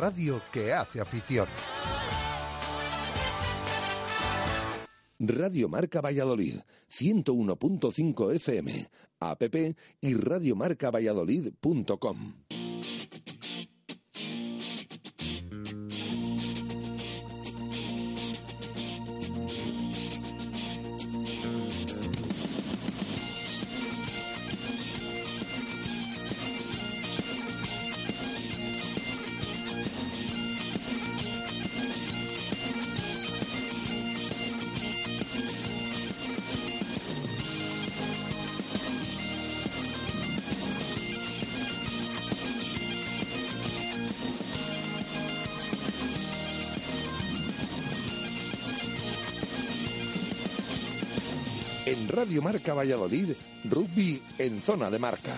radio que hace afición. Radio Marca Valladolid, 101.5 FM, app y radiomarcavalladolid.com. Radio Marca Valladolid, rugby en zona de marca.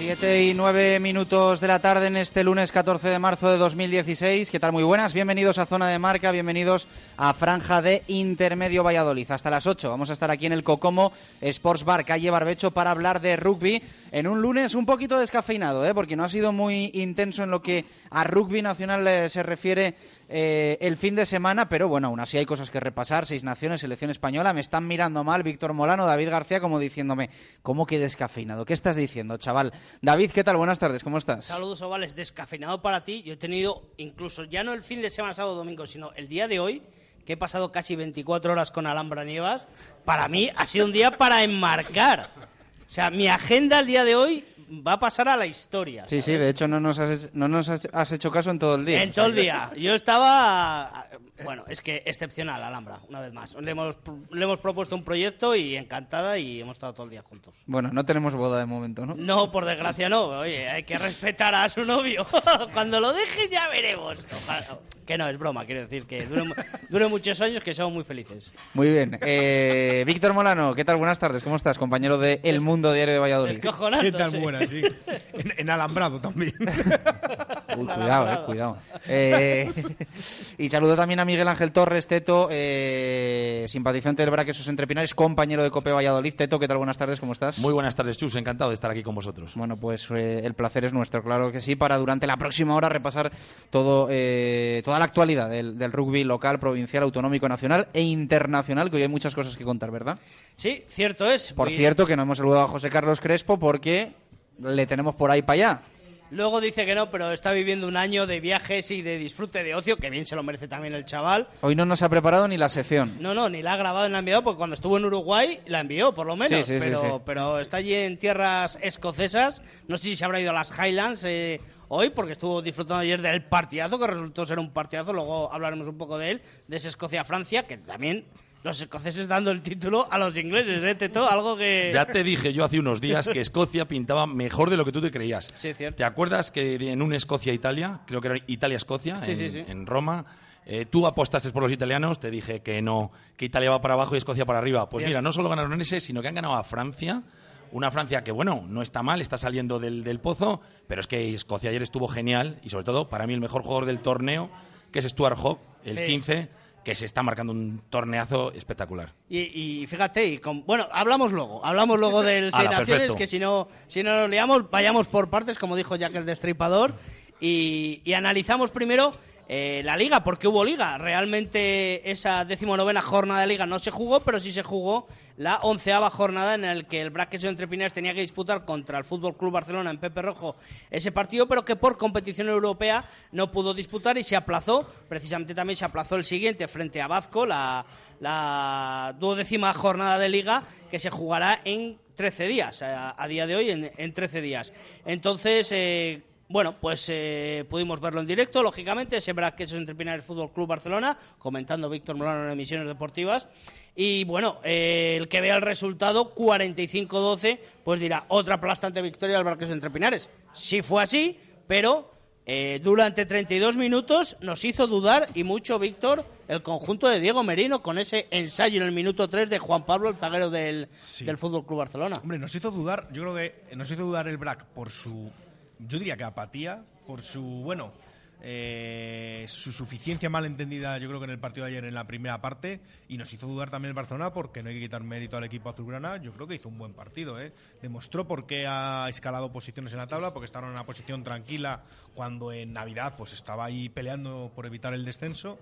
Siete y nueve minutos de la tarde en este lunes 14 de marzo de 2016. ¿Qué tal? Muy buenas. Bienvenidos a Zona de Marca, bienvenidos a Franja de Intermedio Valladolid. Hasta las 8 vamos a estar aquí en el Cocomo Sports Bar, calle Barbecho, para hablar de rugby en un lunes un poquito descafeinado, ¿eh? porque no ha sido muy intenso en lo que a rugby nacional eh, se refiere eh, el fin de semana, pero bueno, aún así hay cosas que repasar. Seis naciones, selección española. Me están mirando mal Víctor Molano, David García, como diciéndome, ¿cómo que descafeinado? ¿Qué estás diciendo, chaval? David, ¿qué tal? Buenas tardes, ¿cómo estás? Saludos ovales, descafeinado para ti. Yo he tenido incluso ya no el fin de semana, sábado, domingo, sino el día de hoy, que he pasado casi 24 horas con Alhambra Nievas. Para mí ha sido un día para enmarcar. O sea, mi agenda el día de hoy va a pasar a la historia. Sí, sí, de hecho no nos has, no nos has, hecho caso en todo el día. En todo el día. Yo estaba. Bueno, es que excepcional, Alhambra, una vez más. Le hemos, le hemos propuesto un proyecto y encantada y hemos estado todo el día juntos. Bueno, no tenemos boda de momento, ¿no? No, por desgracia no. Oye, hay que respetar a su novio. Cuando lo deje ya veremos. Ojalá- Que no, es broma, quiero decir que dure muchos años, que seamos muy felices. Muy bien. Eh, Víctor Molano, ¿qué tal? Buenas tardes, ¿cómo estás? Compañero de El Mundo Diario de Valladolid. ¿Qué tal? sí. Buena, sí. En, en alambrado también. Uy, cuidado, eh, cuidado. Eh, y saludo también a Miguel Ángel Torres, Teto, eh, simpatizante del Braquesos Entre Pinares, compañero de Cope Valladolid. Teto, ¿qué tal? Buenas tardes, ¿cómo estás? Muy buenas tardes, Chus. Encantado de estar aquí con vosotros. Bueno, pues eh, el placer es nuestro, claro que sí, para durante la próxima hora repasar todo, eh, toda la actualidad del, del rugby local, provincial, autonómico, nacional e internacional, que hoy hay muchas cosas que contar, ¿verdad? Sí, cierto es. Por cierto, que no hemos saludado a José Carlos Crespo porque le tenemos por ahí para allá. Luego dice que no, pero está viviendo un año de viajes y de disfrute de ocio, que bien se lo merece también el chaval. Hoy no nos ha preparado ni la sección. No, no, ni la ha grabado ni la ha enviado, porque cuando estuvo en Uruguay la envió, por lo menos. Sí, sí, sí, pero, sí. pero está allí en tierras escocesas. No sé si se habrá ido a las Highlands eh, hoy, porque estuvo disfrutando ayer del partidazo, que resultó ser un partidazo. Luego hablaremos un poco de él, de ese Escocia-Francia, que también los escoceses dando el título a los ingleses, ¿eh, Teto? Algo que. Ya te dije yo hace unos días que Escocia pintaba mejor de lo que tú te creías. Sí, cierto. ¿Te acuerdas que en un Escocia-Italia, creo que era Italia-Escocia, Sí, en, sí, sí. en Roma, eh, tú apostaste por los italianos, te dije que no, que Italia va para abajo y Escocia para arriba. Pues Cierto. mira, no solo ganaron ese, sino que han ganado a Francia. Una Francia que, bueno, no está mal, está saliendo del, del pozo, pero es que Escocia ayer estuvo genial y, sobre todo, para mí el mejor jugador del torneo, que es Stuart Hawk, el Sí. 15, que se está marcando un torneazo espectacular. Y, y fíjate, y con- bueno, hablamos luego, hablamos luego del Seis Naciones, que si no, si no nos liamos, vayamos por partes, como dijo Jack el Destripador, y, y analizamos primero eh, la liga, porque hubo liga. Realmente esa decimonovena jornada de liga no se jugó, pero sí se jugó la onceava jornada en el que el Braqueso entre Pinares tenía que disputar contra el Fútbol Club Barcelona en Pepe Rojo ese partido, pero que por competición europea no pudo disputar y se aplazó. Precisamente también se aplazó el siguiente frente a Bazco, la, la duodécima jornada de liga que se jugará en 13 días, a, a día de hoy en, en 13 días. Entonces, eh, bueno, pues eh, pudimos verlo en directo, lógicamente, ese que es entre Pinares Fútbol Club Barcelona, comentando Víctor Molano en emisiones deportivas. Y bueno, eh, el que vea el resultado, 45-12, pues dirá, otra aplastante victoria del Barques entre Pinares. Sí fue así, pero eh, durante 32 minutos nos hizo dudar y mucho, Víctor, el conjunto de Diego Merino con ese ensayo en el minuto 3 de Juan Pablo, el zaguero del, Sí. del Fútbol Club Barcelona. Hombre, nos hizo dudar, yo creo que nos hizo dudar el Brack por su, yo diría que apatía, por su, bueno, eh, su suficiencia mal entendida, yo creo que en el partido de ayer en la primera parte, y nos hizo dudar también el Barcelona porque no hay que quitar mérito al equipo azulgrana. Yo creo que hizo un buen partido, ¿eh? demostró por qué ha escalado posiciones en la tabla, porque estaba en una posición tranquila cuando en Navidad pues estaba ahí peleando por evitar el descenso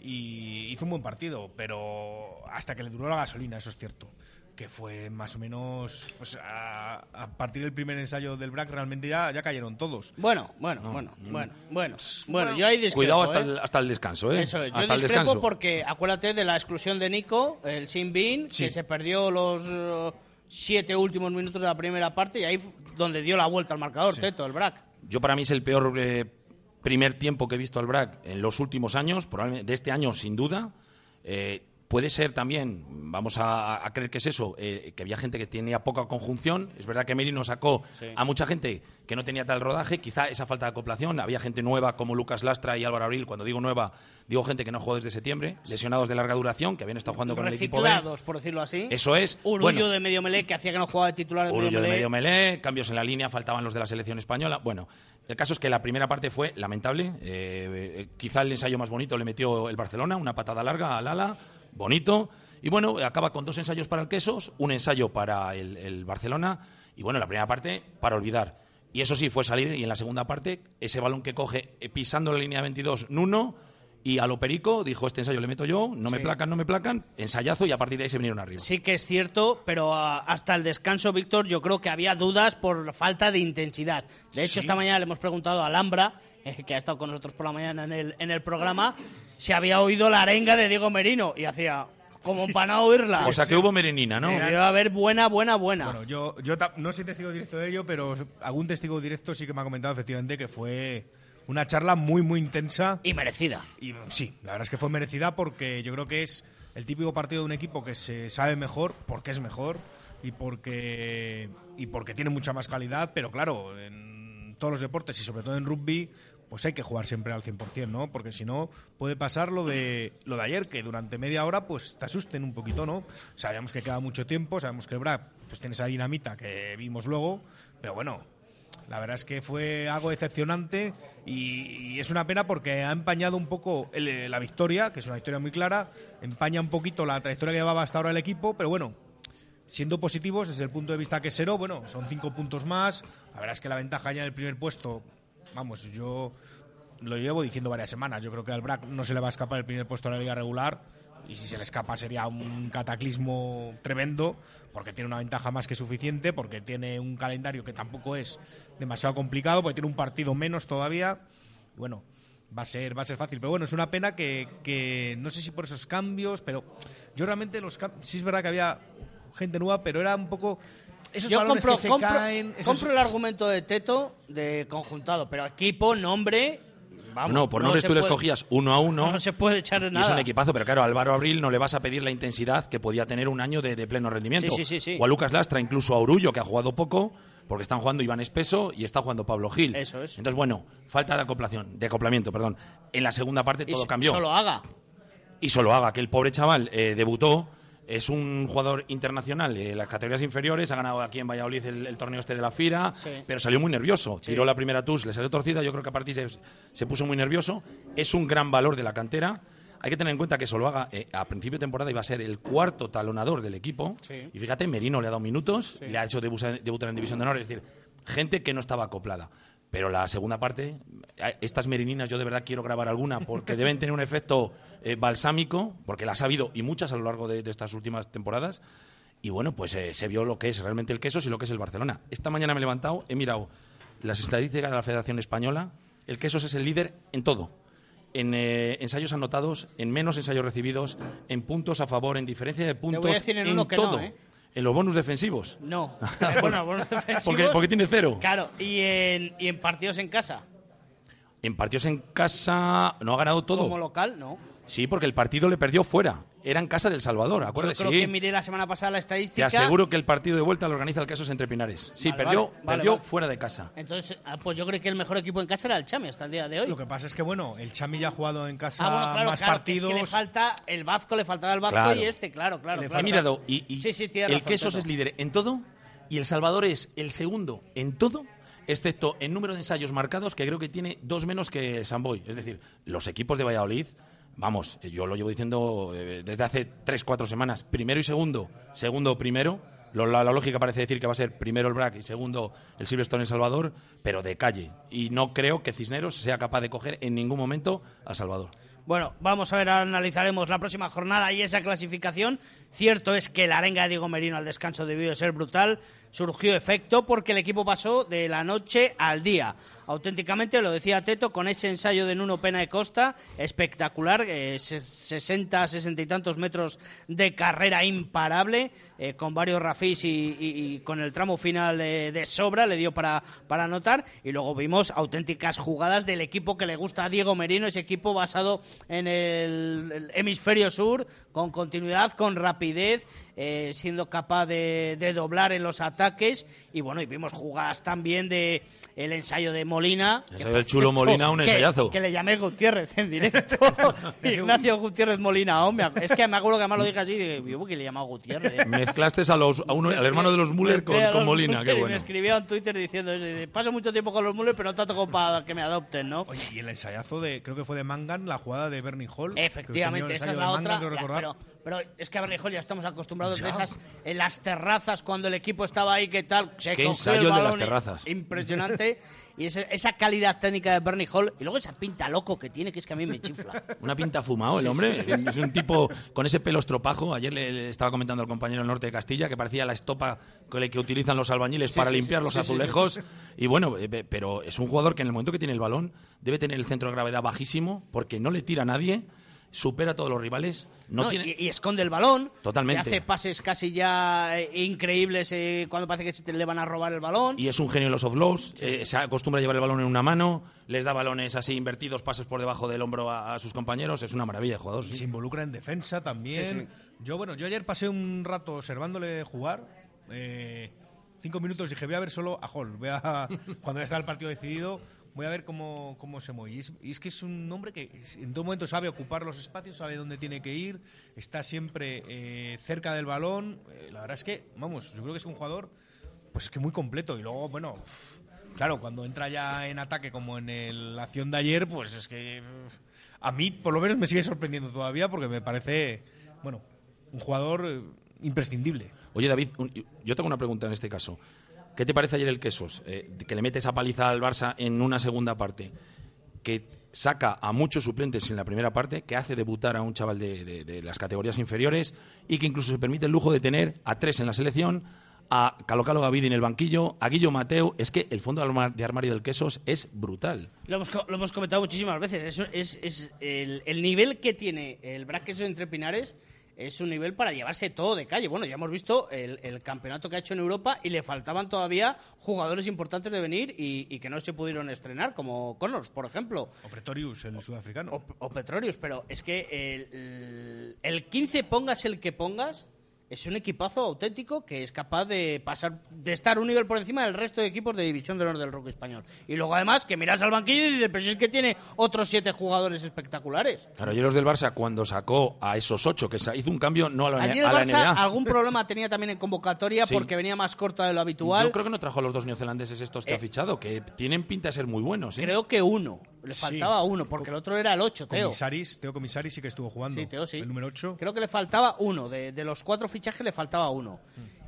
y hizo un buen partido, pero hasta que le duró la gasolina, eso es cierto que fue más o menos pues a, a partir del primer ensayo del BRAC realmente ya, ya cayeron todos. Bueno, bueno, No, bueno, mm. bueno, bueno, bueno, yo ahí discrepo, Cuidado hasta, ¿eh? el, hasta el descanso, ¿eh? Eso es, yo hasta el discrepo descanso. porque acuérdate de la exclusión de Nico, el Sin Bin, Sí. que se perdió los eh, siete últimos minutos de la primera parte y ahí donde dio la vuelta al marcador, Sí. Teto, el BRAC. Yo para mí es el peor eh, primer tiempo que he visto al BRAC en los últimos años, probablemente de este año sin duda. Eh, puede ser también, vamos a, a creer que es eso, eh, que había gente que tenía poca conjunción. Es verdad que Merino sacó Sí. a mucha gente que no tenía tal rodaje, quizá esa falta de acoplación. Había gente nueva como Lucas Lastra y Álvaro Abril. Cuando digo nueva, digo gente que no jugó desde septiembre, lesionados de larga duración, que habían estado jugando con el equipo B. Reciclados, por decirlo así. Eso es. Urullo Bueno, de medio melé que hacía que no jugaba de titular de medio de medio melé, cambios en la línea, faltaban los de la selección española. Bueno, el caso es que la primera parte fue lamentable. Eh, eh, quizá el ensayo más bonito le metió el Barcelona, una patada larga al ala, bonito. Y bueno, acaba con dos ensayos para el Quesos, un ensayo para el, el Barcelona. Y bueno, la primera parte para olvidar. Y eso sí, fue salir. Y en la segunda parte, ese balón que coge eh, pisando la línea 22, Nuno. Y a lo perico dijo: Este ensayo le meto yo, no me Sí. placan, no me placan. Ensayazo y a partir de ahí se vinieron arriba. Sí que es cierto, pero ah, hasta el descanso, Víctor, yo creo que había dudas por falta de intensidad. De hecho, Sí. esta mañana le hemos preguntado a Alhambra, eh, que ha estado con nosotros por la mañana en el, en el programa, si había oído la arenga de Diego Merino. Y hacía como para no oírla. O sea que hubo merenina, ¿no? Debió haber buena, buena, buena. Bueno, yo, yo ta- no soy testigo directo de ello, pero algún testigo directo sí que me ha comentado efectivamente que fue una charla muy, muy intensa. Y merecida. Y sí, la verdad es que fue merecida porque yo creo que es el típico partido de un equipo que se sabe mejor porque es mejor y porque, y porque tiene mucha más calidad, pero claro, en todos los deportes y sobre todo en rugby, pues hay que jugar siempre al 100%, ¿no? Porque si no, puede pasar lo de, lo de ayer, que durante media hora pues te asusten un poquito, ¿no? Sabemos que queda mucho tiempo, sabemos que el BRAC pues tiene esa dinamita que vimos luego, pero bueno, la verdad es que fue algo decepcionante y, es una pena porque ha empañado un poco el- la victoria, que es una victoria muy clara, empaña un poquito la trayectoria que llevaba hasta ahora el equipo, pero bueno, siendo positivos desde el punto de vista que Seró, bueno, son cinco puntos más, la verdad es que la ventaja ya en el primer puesto, vamos, yo lo llevo diciendo varias semanas, yo creo que al BRAC no se le va a escapar el primer puesto de la liga regular y si se le escapa sería un cataclismo tremendo porque tiene una ventaja más que suficiente, porque tiene un calendario que tampoco es demasiado complicado, porque tiene un partido menos todavía. Bueno, va a ser va a ser fácil, pero bueno, es una pena que, que no sé si por esos cambios, pero yo realmente los sí es verdad que había gente nueva, pero era un poco esos Yo compro, que se compro- caen, esos- compro el argumento de Teto de conjuntado, pero equipo, nombre. Vamos, no, por nombres se tú les puede- cogías uno a uno. No se puede echar Y es un equipazo, pero claro, a Álvaro Abril no le vas a pedir la intensidad que podía tener un año de, de pleno rendimiento. Sí, sí, sí. O a Lucas Lastra, incluso a Orullo, que ha jugado poco, porque están jugando Iván Espeso y está jugando Pablo Gil. Eso es. Entonces, bueno, falta de acoplación, de acoplamiento, perdón. En la segunda parte Y todo cambió. Solo haga. Y solo haga que el pobre chaval eh, debutó. Es un jugador internacional en las categorías inferiores, ha ganado aquí en Valladolid el, el torneo este de la FIRA, Sí. pero salió muy nervioso. Sí. Tiró la primera tus, le salió torcida, yo creo que a partir se, se puso muy nervioso. Es un gran valor de la cantera. Hay que tener en cuenta que Soloaga eh, a principio de temporada iba a ser el cuarto talonador del equipo. Sí. Y fíjate, Merino le ha dado minutos, le ha hecho debutar, debutar en División de Honor, es decir, gente que no estaba acoplada. Pero la segunda parte, eh, estas merininas yo de verdad quiero grabar alguna porque deben tener un efecto eh, balsámico, porque las ha habido y muchas a lo largo de, de estas últimas temporadas. Y bueno, pues eh, se vio lo que es realmente el Quesos y lo que es el Barcelona. Esta mañana me he levantado, he mirado las estadísticas de la Federación Española. El Quesos es el líder en todo. En eh, ensayos anotados, en menos ensayos recibidos, en puntos a favor, en diferencia de puntos, en uno que no, todo. ¿eh? En los bonus defensivos. No. bueno, defensivos. Porque, porque tiene cero. Claro, y en, y en partidos en casa. En partidos en casa no ha ganado todo. Como local, no. Sí, porque el partido le perdió fuera. Era en casa del Salvador, Yo acuérdate. creo Sí. que miré la semana pasada la Te estadística. aseguro que el partido de vuelta lo organiza el Casos entre Pinares. Sí, Vale, perdió, vale, perdió vale. fuera de casa. Entonces, ah, pues yo creo que el mejor equipo en casa era el Chami hasta el día de hoy. Lo que pasa es que, bueno, el Chami ya ha jugado en casa ah, bueno, claro, más claro, que es partidos. que le falta el Vasco, le faltaba el Vasco Claro. y este, claro, claro. Le claro, He mirado y, y Sí, sí, tiene el Quesos es líder en todo y el Salvador es el segundo en todo excepto en número de ensayos marcados, que creo que tiene dos menos que Samboy. Es decir, los equipos de Valladolid, vamos, yo lo llevo diciendo eh, desde hace tres, cuatro semanas, primero y segundo, segundo primero, la, la lógica parece decir que va a ser primero el BRAC y segundo el Silverstone en Salvador, pero de calle. Y no creo que Cisneros sea capaz de coger en ningún momento a Salvador. Bueno, vamos a ver, analizaremos la próxima jornada y esa clasificación. Cierto es que la arenga de Diego Merino al descanso debió de ser brutal. Surgió efecto porque el equipo pasó de la noche al día. Auténticamente, lo decía Teto, con ese ensayo de Nuno Pena de Costa, espectacular, eh, se- 60, 60 y tantos metros de carrera imparable, eh, con varios y- y con el tramo final eh, de sobra, le dio para, para anotar. Y luego vimos auténticas jugadas del equipo que le gusta a Diego Merino, ese equipo basado en el, el hemisferio sur, con continuidad, con rapidez, eh, siendo capaz de, de doblar en los ataques. Y bueno, y vimos jugadas también de el ensayo de Molina. El que, ensayo del chulo Molina, un que- ensayazo. Que le llamé Gutiérrez en directo. Ignacio Gutiérrez Molina. oh, me ac- es que me acuerdo que además lo dije así. Y digo, "Yo, ¿por qué le he llamado Gutiérrez? Mezclaste a los, a uno- al hermano de los Müller con, con Molina, qué Y me bueno. escribía en Twitter diciendo, eso, paso mucho tiempo con los Müller, pero no tanto como para que me adopten, ¿no? Oye, y el ensayazo de, creo que fue de Mangan, la jugada de Bernie Hall. Efectivamente, esa es la otra. Pero, pero es que a Berrijol ya estamos acostumbrados Ya. de esas en las terrazas cuando el equipo estaba ahí, ¿qué tal? Se Qué cogió ensayo el el de las balón, terrazas. Impresionante. y ese- esa calidad técnica de Bernie Hall y luego esa pinta loco que tiene, que es que a mí me chifla. Una pinta fumado el hombre. Es un tipo con ese pelo estropajo. Ayer le, estaba comentando al compañero del norte de Castilla que parecía la estopa la que utilizan los albañiles para sí, limpiar sí, los azulejos. Y bueno, eh, pe- pero es un jugador que en el momento que tiene el balón debe tener el centro de gravedad bajísimo porque no le tira a nadie, supera a todos los rivales. No, No, tiene... y, y esconde el balón. Totalmente. Y hace pases casi ya eh, increíbles eh, cuando parece que se te le van a robar el balón. Y es un genio en los offloads, eh, se acostumbra a llevar el balón en una mano, les da balones así invertidos, pases por debajo del hombro a, a sus compañeros, es una maravilla de jugador. Y sí. se involucra en defensa también. Sí, sí. Yo, bueno, yo ayer pasé un rato observándole jugar. eh, cinco minutos dije, voy a ver solo a Hall. Voy a, cuando ya está el partido decidido, voy a ver cómo, cómo se mueve. Y es, que es un hombre que en todo momento sabe ocupar los espacios, sabe dónde tiene que ir, está siempre eh, cerca del balón. Eh, la verdad es que, vamos, yo creo que es un jugador pues que muy completo. Y luego, bueno, claro, cuando entra ya en ataque como en el- la acción de ayer, pues es que a mí por lo menos me sigue sorprendiendo todavía porque me parece, bueno, un jugador eh, imprescindible. Oye, David, yo tengo una pregunta en este caso. ¿Qué te parece ayer el Quesos? Eh, que le mete esa paliza al Barça en una segunda parte, que saca a muchos suplentes en la primera parte, que hace debutar a un chaval de, de- las categorías inferiores y que incluso se permite el lujo de tener a tres en la selección, a Calocalo Gavidi en el banquillo, a Guillo Mateo. Es que el fondo de arma- de armario del Quesos es brutal. Lo hemos, lo hemos comentado muchísimas veces. Es, es- el, el nivel que tiene el Braqueso entre Pinares es un nivel para llevarse todo de calle. Bueno, ya hemos visto el, el campeonato que ha hecho en Europa y le faltaban todavía jugadores importantes de venir y, y que no se pudieron estrenar, como Connors, por ejemplo. O Pretorius, el sudafricano. O, o Petrorius, pero es que el, el 15 pongas el que pongas, es un equipazo auténtico que es capaz de pasar, de estar un nivel por encima del resto de equipos de División de Honor del Rugby Español. Y luego además que miras al banquillo y dices, pero si es que tiene otros siete jugadores espectaculares. Claro, ayer los del Barça, cuando sacó a esos ocho, que hizo un cambio no a la, Ayer el a la Barça NBA. algún problema tenía también en convocatoria Sí. porque venía más corta de lo habitual. Yo creo que no trajo a los dos neozelandeses estos que Eh, ha fichado, que tienen pinta de ser muy buenos. ¿eh? Creo que uno, le Sí. faltaba uno, porque el otro era el 8, Teo. Comisaris, Teo Comisaris sí que estuvo jugando. Sí, Teo, sí. El número 8. Creo que le faltaba uno. De, de los cuatro fichajes le faltaba uno.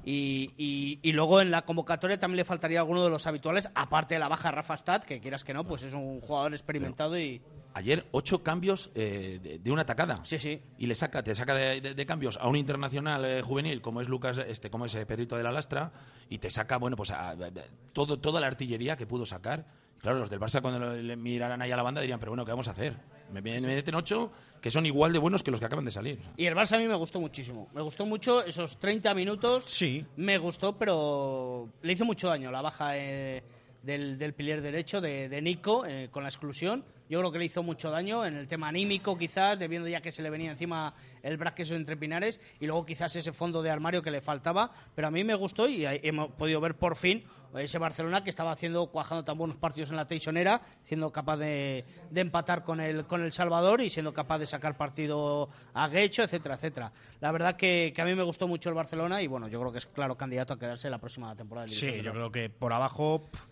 Y, y- y luego en la convocatoria también le faltaría alguno de los habituales, aparte de la baja Rafa Stad, que quieras que no, pues es un jugador experimentado y. Ayer ocho cambios eh, de, de una tacada. Sí, sí. Y le saca, te saca de, de- de cambios a un internacional eh, juvenil como es Lucas, este, como es eh, Pedrito de la Lastra, y te saca, bueno, pues a- a- a- todo, toda la artillería que pudo sacar. Claro, los del Barça cuando le miraran ahí a la banda dirían, pero bueno, ¿qué vamos a hacer? Me, me- me meten ocho que son igual de buenos que los que acaban de salir. Y el Barça a mí me gustó muchísimo. Me gustó mucho esos 30 minutos. Sí. Me gustó, pero le hizo mucho daño la baja eh, del, del pilier derecho de, de Nico eh, con la exclusión. Yo creo que le hizo mucho daño en el tema anímico, quizás, debiendo ya que se le venía encima el braqueso entre pinares y luego quizás ese fondo de armario que le faltaba. Pero a mí me gustó y hemos podido ver por fin ese Barcelona que estaba haciendo, cuajando tan buenos partidos en la Teixonera, siendo capaz de, de empatar con el, con el Salvador y siendo capaz de sacar partido a Guecho, etcétera, etcétera. La verdad que, que a mí me gustó mucho el Barcelona y bueno, yo creo que es claro candidato a quedarse la próxima temporada. de Sí, yo creo que por abajo pf,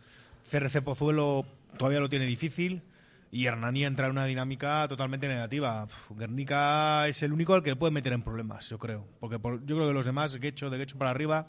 CRC Pozuelo todavía lo tiene difícil y Hernani entra en una dinámica totalmente negativa. Uf, Guernica es el único al que le puede meter en problemas, yo creo. Porque por- yo creo que los demás, Guecho, de Guecho para arriba,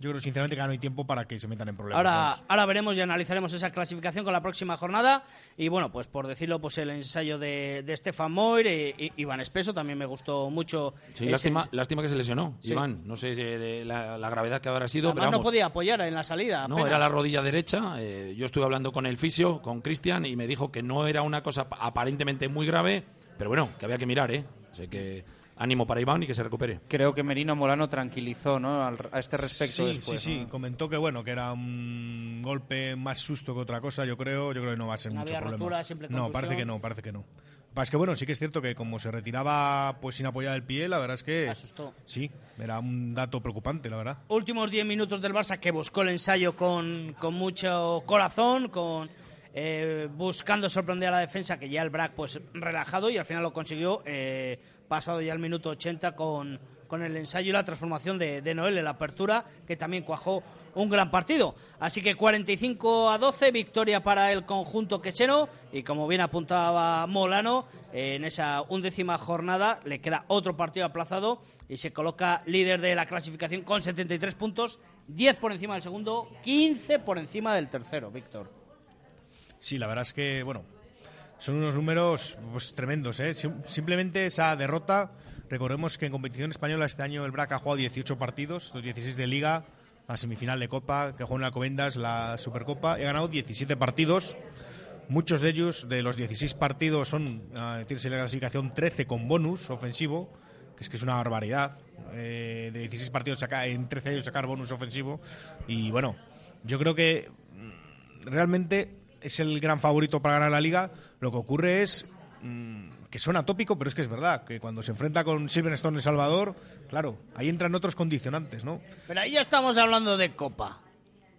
yo creo sinceramente que no hay tiempo para que se metan en problemas. Ahora, ahora veremos y analizaremos esa clasificación con la próxima jornada. Y bueno, pues por decirlo, pues el ensayo de, de Stefan Moir y, y Iván Espeso también me gustó mucho. Sí, ese lástima, que se lesionó, Sí. Iván. No sé eh, de la, la gravedad que habrá sido, Además, pero no podía apoyar en la salida. No, apenas. era la rodilla derecha. eh, yo estuve hablando con el fisio, con Cristian, y me dijo que no era una cosa ap- aparentemente muy grave, pero bueno, que había que mirar, ¿eh? Así que ánimo para Iván y que se recupere. Creo que Merino Molano tranquilizó ¿no? Al- a este respecto sí, después. sí, sí, ¿no? comentó que bueno, que era un golpe más susto que otra cosa, yo creo, yo creo que no va a ser No mucho problema. rotura, simple no, parece que no, parece que no. Pasa que bueno, sí que es cierto que como se retiraba pues sin apoyar el pie, la verdad es que Asustó. sí, era un dato preocupante, la verdad. últimos 10 minutos del Barça que buscó el ensayo con, con mucho corazón, con eh, buscando sorprender a la defensa, que ya el Brac pues relajado y al final lo consiguió eh, pasado ya el minuto 80 con, con el ensayo y la transformación de, de Noel en la apertura, que también cuajó un gran partido. Así que 45 a 12, victoria para el conjunto quecheno y como bien apuntaba Molano, eh, en esa undécima jornada le queda otro partido aplazado y se coloca líder de la clasificación con 73 puntos, 10 por encima del segundo, 15 por encima del tercero, Víctor. Sí, la verdad es que, bueno, son unos números pues, tremendos. ¿eh? Sim- Simplemente esa derrota, recordemos que en competición española este año el BRAC ha jugado 18 partidos, los 16 de Liga, la semifinal de Copa, que jugó en la Covendas, la Supercopa, he ganado 17 partidos. Muchos de ellos, de los 16 partidos, son, a decirse la clasificación, 13 con bonus ofensivo, que es que es una barbaridad. Eh, de 16 partidos saca- en 13 de ellos sacar bonus ofensivo. Y bueno, yo creo que mm, realmente es el gran favorito para ganar la liga. Lo que ocurre es mm, que suena tópico, pero es que es verdad, que cuando se enfrenta con Silverstone en Salvador, claro, ahí entran otros condicionantes, ¿no? Pero ahí ya estamos hablando de Copa.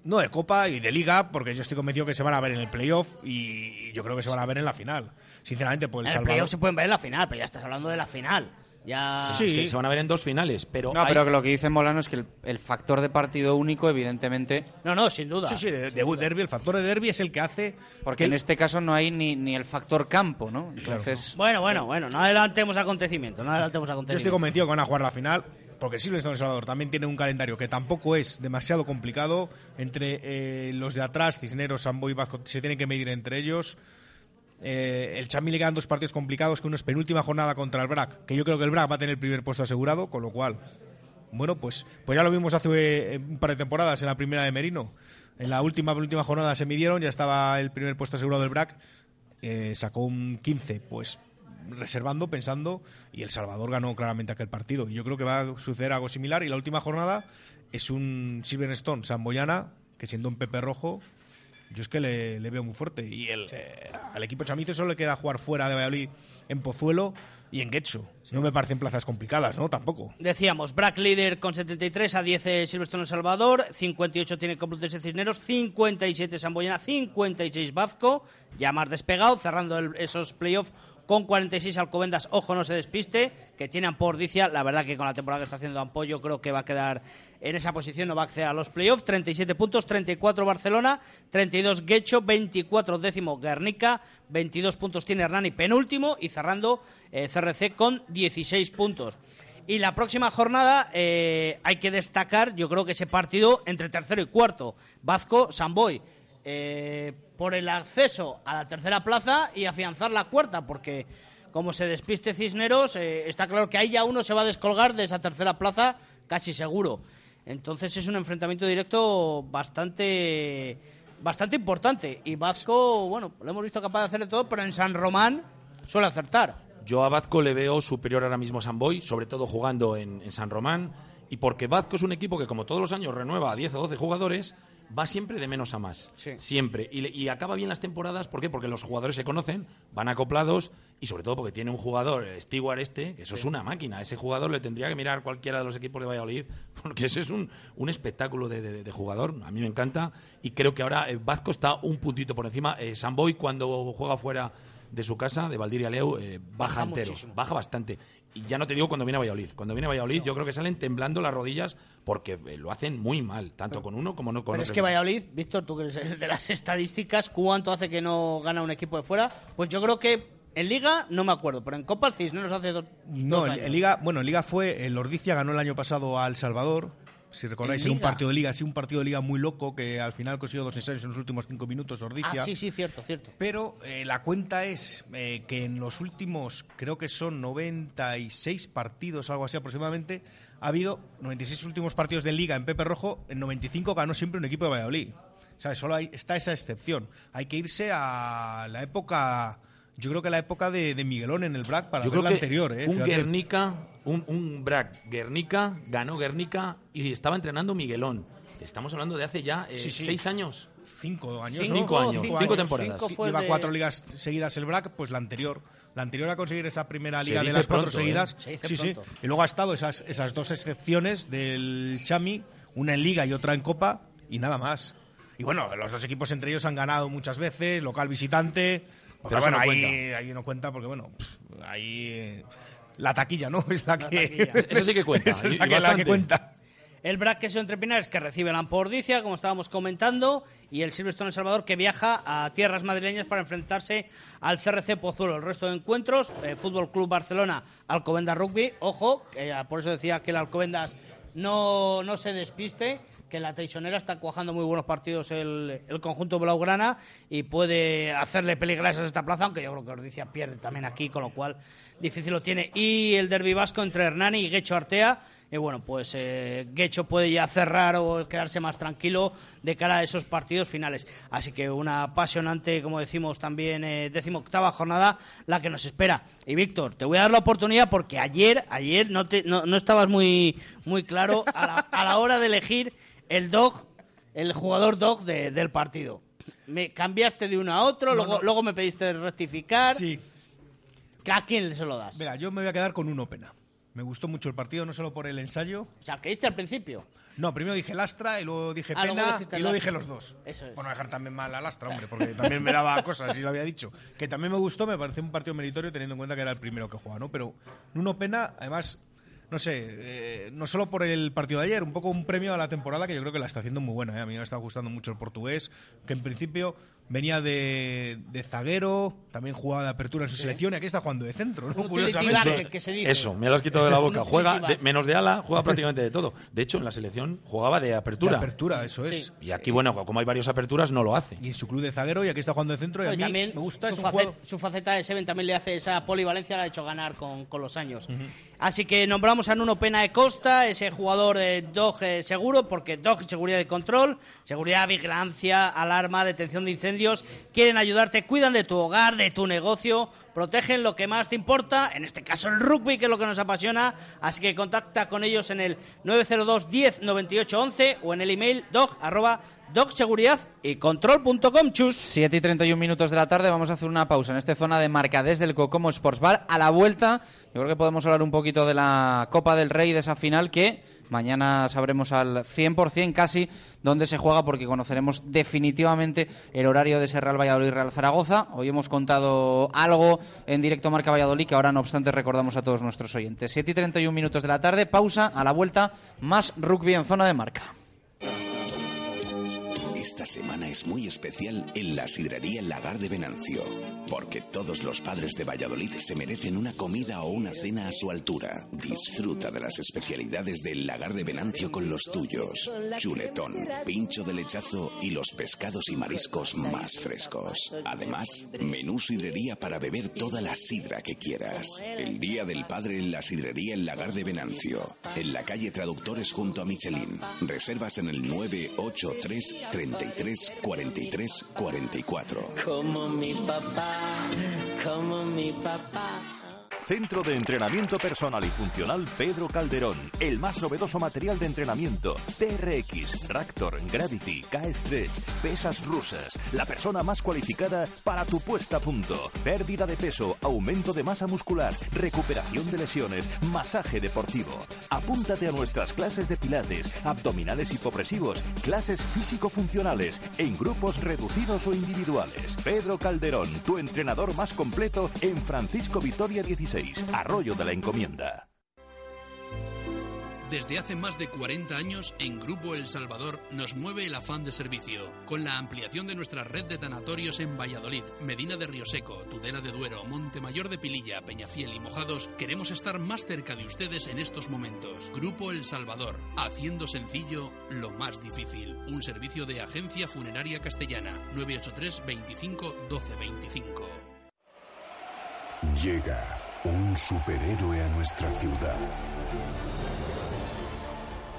No de Copa y de Liga, porque yo estoy convencido que se van a ver en el playoff y yo creo que se van a ver en la final. Sinceramente, pues el en el Salvador. playoff se pueden ver en la final, pero ya estás hablando de la final. Ya... Sí. Es que se van a ver en dos finales, pero, No, hay- pero que lo que dice Molano es que el, el factor de partido único, evidentemente, No, no, sin duda. Sí, sí, de, de derby, el factor de derby es el que hace. porque que en el- este caso no hay ni, ni el factor campo, ¿no? Entonces, Bueno, bueno, bueno, no adelantemos acontecimientos, no adelantemos Yo estoy acontecimientos. convencido que van a jugar la final, porque Silverstone El Salvador también tiene un calendario que tampoco es demasiado complicado. Entre eh, los de atrás, Cisneros, Sambo y Vazco, se tienen que medir entre ellos. Eh, el Chamí le quedan dos partidos complicados, que uno es penúltima jornada contra el BRAC, que yo creo que el BRAC va a tener el primer puesto asegurado, con lo cual, bueno, pues, pues ya lo vimos hace eh, un par de temporadas en la primera de Merino. En la última penúltima jornada se midieron, ya estaba el primer puesto asegurado del BRAC, eh, sacó un 15, pues reservando, pensando, y El Salvador ganó claramente aquel partido. Yo creo que va a suceder algo similar. Y la última jornada es un Silverstone Samboyana, que siendo un Pepe Rojo, yo es que le, le veo muy fuerte. Y el, eh, al equipo chamizo solo le queda jugar fuera de Valladolid en Pozuelo y en Guecho. No me parecen plazas complicadas, ¿no? Tampoco. Decíamos, Brack líder con 73, a 10 eh, Silverstone El Salvador, 58 tiene Complutense Cisneros, 57 Samboyana, 56 Vazco, ya más despegado, cerrando el- esos playoffs con 46 Alcobendas, ojo no se despiste, que tiene a Pordicia, la verdad que con la temporada que está haciendo Ampollo creo que va a quedar en esa posición, no va a acceder a los playoffs, 37 puntos, 34 Barcelona, 32 Guecho, 24 décimo Guernica, 22 puntos tiene Hernani penúltimo y cerrando eh, CRC con 16 puntos. Y la próxima jornada eh, hay que destacar, yo creo que ese partido entre tercero y cuarto, Vasco Samboy, eh, por el acceso a la tercera plaza y afianzar la cuarta, porque como se despiste Cisneros, eh, está claro que ahí ya uno se va a descolgar de esa tercera plaza casi seguro. Entonces es un enfrentamiento directo bastante bastante importante y Vasco, bueno, lo hemos visto capaz de hacer de todo, pero en San Román suele acertar. Yo a Vazco le veo superior ahora mismo a San Boy, sobre todo jugando en, en San Román, y porque Vazco es un equipo que como todos los años renueva a 10 o 12 jugadores, va siempre de menos a más. Sí. Siempre. Y, y acaba bien las temporadas, ¿por qué? Porque los jugadores se conocen, van acoplados, y sobre todo porque tiene un jugador, eh, Stewart este, que eso es una máquina. Ese jugador le tendría que mirar cualquiera de los equipos de Valladolid, porque ese es un, un espectáculo de, de- de jugador. A mí me encanta, y creo que ahora eh, Vazco está un puntito por encima. Eh, San Boy cuando juega fuera de su casa, de Valdiria Leu, eh, baja, Baja entero, muchísimo. baja bastante. Y ya no te digo cuando viene a Valladolid. Cuando viene a Valladolid yo creo que salen temblando las rodillas porque eh, lo hacen muy mal, tanto con uno como no con Pero es otro. que Valladolid, Víctor, tú que eres el de las estadísticas, ¿cuánto hace que no gana un equipo de fuera? Pues yo creo que en Liga no me acuerdo, pero en Copa el Cisneros hace dos, No, dos en, años. en Liga, bueno, en Liga fue el Ordicia ganó el año pasado a El Salvador. Si recordáis, ¿En en un partido de Liga, sí, un partido de Liga muy loco que al final consiguió dos ensayos en los últimos cinco minutos, Ordicia. Ah, sí, sí, cierto, cierto. Pero eh, la cuenta es eh, que en los últimos, creo que son 96 partidos, algo así aproximadamente, ha habido 96 últimos partidos de liga en Pepe Rojo, en 95 ganó siempre un equipo de Valladolid. ¿Sabes? Solo hay, está esa excepción. Hay que irse a la época, yo creo que la época de, de Miguelón en el BRAC para Yo ver creo la que anterior. ¿eh? un Fíjate. Guernica, un, un Brac Guernica, ganó Guernica y estaba entrenando Miguelón. Estamos hablando de hace ya eh, Sí, sí. seis años. Cinco años. Cinco ¿no? años, cinco temporadas. cinco fue Lleva de- cuatro ligas seguidas el BRAC, pues la anterior. La anterior a conseguir esa primera liga de las cuatro pronto, ¿eh? seguidas. Se Sí, sí. Y luego ha estado esas, esas dos excepciones del Chami, una en liga y otra en copa, y nada más. Y bueno, los dos equipos entre ellos han ganado muchas veces, local visitante. Pero bueno, no ahí, ahí no cuenta porque, bueno, pff, ahí. eh, La taquilla, ¿no? Es la, que. Eso sí que cuenta, Esa es y- la y que, la que bastante. cuenta. El BRAC que entre Pinares que recibe la Ampordicia, como estábamos comentando, y el Silverstone El Salvador que viaja a tierras madrileñas para enfrentarse al CRC Pozuelo. El resto de encuentros, eh, Fútbol Club Barcelona, Alcobendas Rugby, ojo, que, eh, por eso decía que el Alcobendas no, no se despiste, que la Teixonera está cuajando muy buenos partidos el, el conjunto blaugrana y puede hacerle peligrar a esta plaza, aunque yo creo que Ordicia pierde también aquí, con lo cual difícil lo tiene. Y el derbi vasco entre Hernani y Guecho Artea. Y bueno, pues eh, Guecho puede ya cerrar o quedarse más tranquilo de cara a esos partidos finales. Así que una apasionante, como decimos también, eh, decimoctava jornada la que nos espera. Y Víctor, te voy a dar la oportunidad porque ayer, ayer no, te, no, no estabas muy, muy claro a la, a la hora de elegir el dog, el jugador dog de- del partido. Me cambiaste de uno a otro, No, luego, no. luego me pediste rectificar. Sí. ¿A quién se lo das? Venga, yo me voy a quedar con uno pena. Me gustó mucho el partido, no solo por el ensayo. O sea, que diste al principio. No, primero dije Lastra y luego dije Ah, Pena y luego dije los dos. Eso es. Por no dejar también mal a Lastra, hombre, porque también me daba cosas y lo había dicho. Que también me gustó, me pareció un partido meritorio teniendo en cuenta que era el primero que jugaba, ¿no? Pero Nuno Pena, además, no sé, eh, no solo por el partido de ayer, un poco un premio a la temporada que yo creo que la está haciendo muy buena. ¿eh? A mí me está gustando mucho el portugués, que en principio venía de, de zaguero, también jugaba de apertura en su selección y aquí está jugando de centro, ¿no? Curiosamente. que se dice. Eso, me lo has quitado de la boca. Juega de- menos de ala, juega prácticamente de todo. De hecho, en la selección jugaba de De apertura. apertura, eso es. Sí. Y aquí, bueno, como hay varias aperturas, no lo hace. Y en su club de zaguero y aquí está jugando de centro y a mí también me gusta, su, es un facet- juego... su faceta de Seven también le hace esa polivalencia, la ha hecho ganar con, con los años. Así que nombramos a Nuno Pena de Costa, ese jugador de Dog eh, seguro, porque Dog seguridad de control, seguridad, vigilancia, alarma, detención de incendios, quieren ayudarte, cuidan de tu hogar, de tu negocio, protegen lo que más te importa, en este caso el rugby, que es lo que nos apasiona, así que contacta con ellos en el 902 10 98 11 o en el email dog arroba dogseguridad y control.com chus. 7 y 31 minutos de la tarde, vamos a hacer una pausa en esta zona de marca desde el Cocomo Sports Bar. A la vuelta, yo creo que podemos hablar un poquito de la Copa del Rey, de esa final que mañana sabremos al 100% casi dónde se juega porque conoceremos definitivamente el horario de ese Real Valladolid Real Zaragoza. Hoy hemos contado algo en directo Marca Valladolid que ahora no obstante recordamos a todos nuestros oyentes. 7 y 31 minutos de la tarde, pausa, a la vuelta, más rugby en zona de marca. Esta semana es muy especial en la sidrería Lagar de Venancio, porque todos los padres de Valladolid se merecen una comida o una cena a su altura. Disfruta de las especialidades del Lagar de Venancio con los tuyos. Chuletón, pincho de lechazo y los pescados y mariscos más frescos. Además, menú sidrería para beber toda la sidra que quieras. El Día del Padre en la sidrería El Lagar de Venancio, en la calle Traductores junto a Michelin. Reservas en el 983 33 43 44. Como mi papá, como mi papá. Centro de Entrenamiento Personal y Funcional Pedro Calderón. El más novedoso material de entrenamiento. TRX, Raptor, Gravity, K-Stretch, pesas rusas. La persona más cualificada para tu puesta a punto. Pérdida de peso, aumento de masa muscular, recuperación de lesiones, masaje deportivo. Apúntate a nuestras clases de pilates, abdominales hipopresivos, clases físico-funcionales, en grupos reducidos o individuales. Pedro Calderón, tu entrenador más completo en Francisco Vitoria 16, Arroyo de la Encomienda. Desde hace más de 40 años, en Grupo El Salvador nos mueve el afán de servicio, con la ampliación de nuestra red de tanatorios en Valladolid, Medina de Rioseco, Tudela de Duero, Montemayor de Pililla, Peñafiel y Mojados, queremos estar más cerca de ustedes en estos momentos. Grupo El Salvador, haciendo sencillo lo más difícil. Un servicio de Agencia Funeraria Castellana, 983 25 12 25. Llega un superhéroe a nuestra ciudad.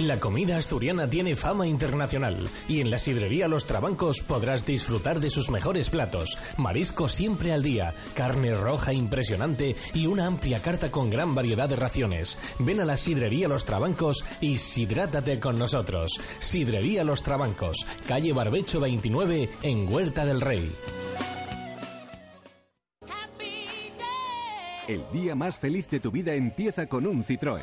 La comida asturiana tiene fama internacional y en la sidrería Los Trabancos podrás disfrutar de sus mejores platos, marisco siempre al día, carne roja impresionante y una amplia carta con gran variedad de raciones. Ven a la sidrería Los Trabancos y sidrátate con nosotros. Sidrería Los Trabancos, calle Barbecho 29 en Huerta del Rey. El día más feliz de tu vida empieza con un Citroën.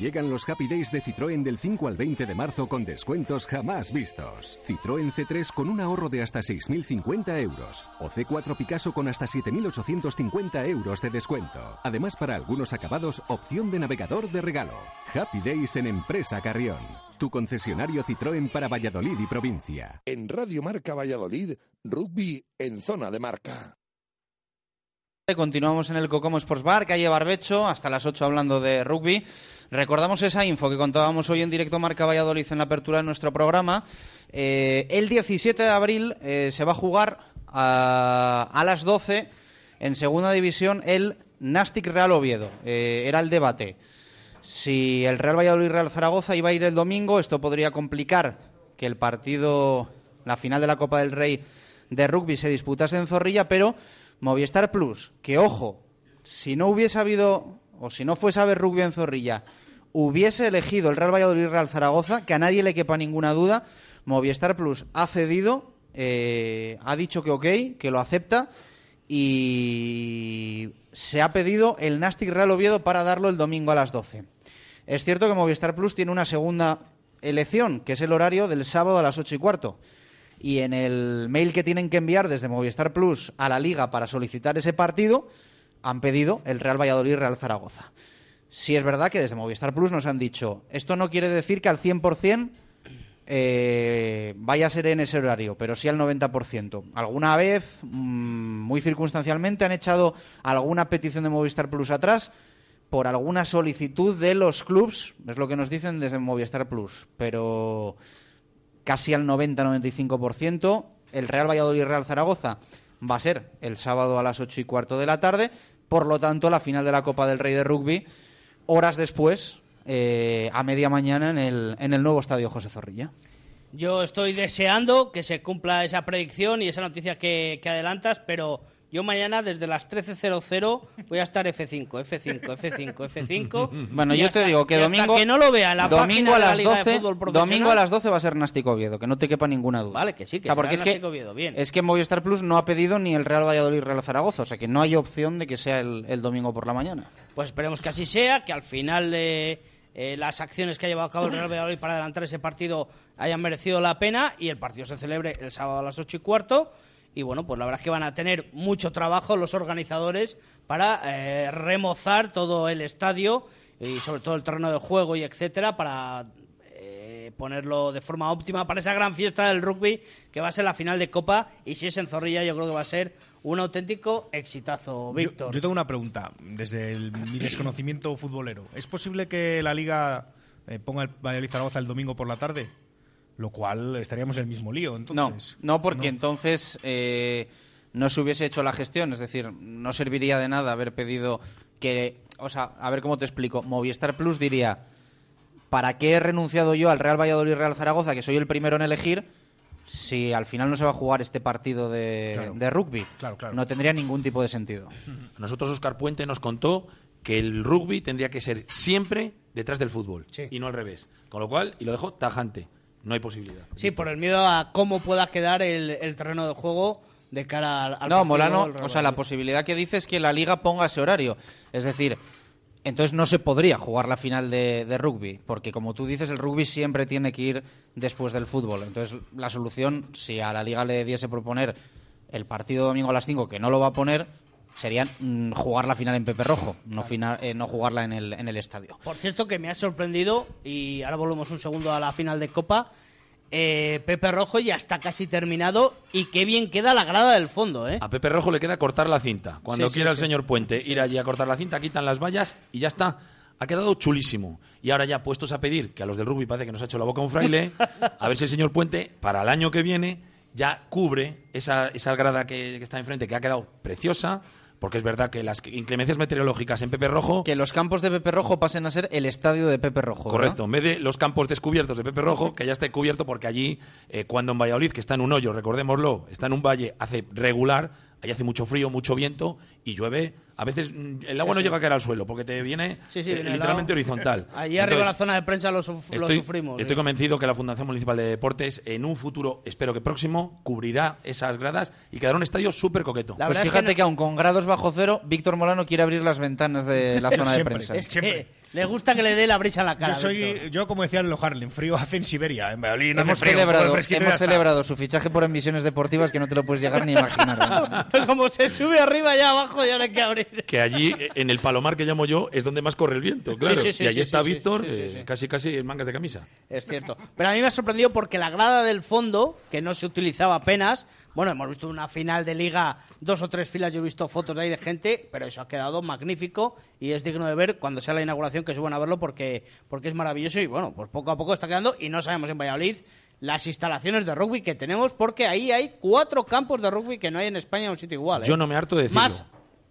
Llegan los Happy Days de Citroën del 5 al 20 de marzo con descuentos jamás vistos. Citroën C3 con un ahorro de hasta 6.050 euros. O C4 Picasso con hasta 7.850 euros de descuento. Además, para algunos acabados, opción de navegador de regalo. Happy Days en Empresa Carrión. Tu concesionario Citroën para Valladolid y provincia. En Radio Marca Valladolid, rugby en zona de marca. Continuamos en el Cocomo Sports Bar, calle Barbecho, hasta las 8 hablando de rugby. Recordamos esa info que contábamos hoy en directo Marca Valladolid en la apertura de nuestro programa. Eh, el 17 de abril eh, se va a jugar a, las 12 en segunda división el Nastic Real Oviedo. Eh, era el debate. Si el Real Valladolid Real Zaragoza iba a ir el domingo, esto podría complicar que el partido, la final de la Copa del Rey de rugby se disputase en Zorrilla, pero Movistar Plus, que ojo, si no hubiese habido, o si no fuese a haber rugby en Zorrilla, hubiese elegido el Real Valladolid Real Zaragoza, que a nadie le quepa ninguna duda, Movistar Plus ha cedido, eh, ha dicho que ok, que lo acepta y se ha pedido el Nastic Real Oviedo para darlo el domingo a las 12. Es cierto que Movistar Plus tiene una segunda elección, que es el horario del sábado a las 8 y cuarto y en el mail que tienen que enviar desde Movistar Plus a la liga para solicitar ese partido han pedido el Real Valladolid Real Zaragoza. Si es verdad que desde Movistar Plus nos han dicho, esto no quiere decir que al 100% eh, vaya a ser en ese horario, pero sí al 90%. Alguna vez, mmm, muy circunstancialmente, han echado alguna petición de Movistar Plus atrás por alguna solicitud de los clubs, es lo que nos dicen desde Movistar Plus, pero casi al 90-95%. El Real Valladolid Real Zaragoza va a ser el sábado a las 8 y cuarto de la tarde. Por lo tanto, la final de la Copa del Rey de Rugby, horas después, eh, a media mañana, en el, en el nuevo estadio José Zorrilla. Yo estoy deseando que se cumpla esa predicción y esa noticia que, que adelantas, pero yo mañana desde las 13.00 voy a estar F5, F5, F5, F5. Bueno, yo hasta, te digo que domingo que no lo vea la domingo a de la las Liga 12, de domingo a las 12 va a ser Nástico Oviedo, que no te quepa ninguna duda. Vale, que sí, que o sea, porque es que Nástico Oviedo, bien. es que Movistar Plus no ha pedido ni el Real Valladolid Real Zaragoza, o sea que no hay opción de que sea el, el domingo por la mañana. Pues esperemos que así sea, que al final eh, eh, las acciones que ha llevado a cabo el Real Valladolid para adelantar ese partido hayan merecido la pena y el partido se celebre el sábado a las ocho y cuarto. Y bueno, pues la verdad es que van a tener mucho trabajo los organizadores para eh, remozar todo el estadio y sobre todo el terreno de juego y etcétera para eh, ponerlo de forma óptima para esa gran fiesta del rugby que va a ser la final de Copa y si es en Zorrilla yo creo que va a ser un auténtico exitazo, Víctor. Yo, yo tengo una pregunta desde el- mi desconocimiento futbolero. ¿Es posible que la liga eh, ponga el Valladolid Zaragoza el domingo por la tarde, lo cual estaríamos en el mismo lío. No, Entonces, no porque entonces eh, no se hubiese hecho la gestión, es decir, no serviría de nada haber pedido que, o sea, a ver cómo te explico, Movistar Plus diría, ¿para qué he renunciado yo al Real Valladolid Real Zaragoza, que soy el primero en elegir, si al final no se va a jugar este partido de, Claro. de rugby? Claro, claro. No tendría ningún tipo de sentido. Nosotros Oscar Puente nos contó que el rugby tendría que ser siempre detrás del fútbol y no al revés. Con lo cual, y lo dejo tajante, no hay posibilidad. Sí, por el miedo a cómo pueda quedar el, el terreno de juego de cara al, al No, partido Molano, o sea, la posibilidad que dice es que la liga ponga ese horario. Es decir, entonces no se podría jugar la final de, de rugby, porque como tú dices, el rugby siempre tiene que ir después del fútbol. Entonces, la solución, si a la liga le diese proponer el partido domingo a las 5, que no lo va a poner, sería mm, jugar la final en Pepe Rojo, no, final, eh, no jugarla en el, en el estadio. Por cierto, que me ha sorprendido, y ahora volvemos un segundo a la final de Copa, eh, Pepe Rojo ya está casi terminado y qué bien queda la grada del fondo, ¿eh? A Pepe Rojo le queda cortar la cinta. Cuando Sí, sí, quiera el sí. señor Puente ir allí a cortar la cinta, quitan las vallas y ya está. Ha quedado chulísimo. Y ahora ya puestos a pedir, que a los del rugby parece que nos ha hecho la boca un fraile, a ver si el señor Puente, para el año que viene, ya cubre esa, esa grada que, que está enfrente, que ha quedado preciosa, porque es verdad que las inclemencias meteorológicas en Pepe Rojo... Que los campos de Pepe Rojo pasen a ser el estadio de Pepe Rojo. Correcto, en vez de los campos descubiertos de Pepe Rojo, que ya esté cubierto porque allí, eh, cuando en Valladolid, que está en un hoyo, recordémoslo, está en un valle, hace regular, allí hace mucho frío, mucho viento y llueve. A veces mm, el agua Sí, no sí. llega a caer al suelo porque te viene, Sí, sí, eh, literalmente horizontal. Allí arriba la zona de prensa lo, suf- lo sufrimos. estoy sí. convencido que la Fundación Municipal de Deportes en un futuro, espero que próximo, cubrirá esas gradas y quedará un estadio súper coqueto. Pues fíjate que, aun con grados bajo cero, Víctor Molano quiere abrir las ventanas de la zona de Siempre, prensa. es que Le gusta que le dé la brisa en la cara. yo, soy, yo, como decían los Harlem, frío hace en Siberia. En hace hemos frío, celebrado, y hemos celebrado su fichaje por emisiones deportivas que no te lo puedes llegar ni a imaginar. Como se sube arriba ya abajo ya no hay que abrir. que allí, en el palomar que llamo yo, es donde más corre el viento, claro. sí, sí, y allí sí, está sí, sí, Víctor, sí, sí, eh, sí. casi casi en mangas de camisa. Es cierto. Pero a mí me ha sorprendido porque la grada del fondo, que no se utilizaba apenas, bueno, hemos visto una final de liga, dos o tres filas, yo he visto fotos de ahí de gente, pero eso ha quedado magnífico y es digno de ver cuando sea la inauguración que suban a verlo porque, porque es maravilloso y bueno, pues poco a poco está quedando y no sabemos en Valladolid las instalaciones de rugby que tenemos porque ahí hay cuatro campos de rugby que no hay en España en un sitio igual. ¿eh? Yo no me harto de decirlo. Más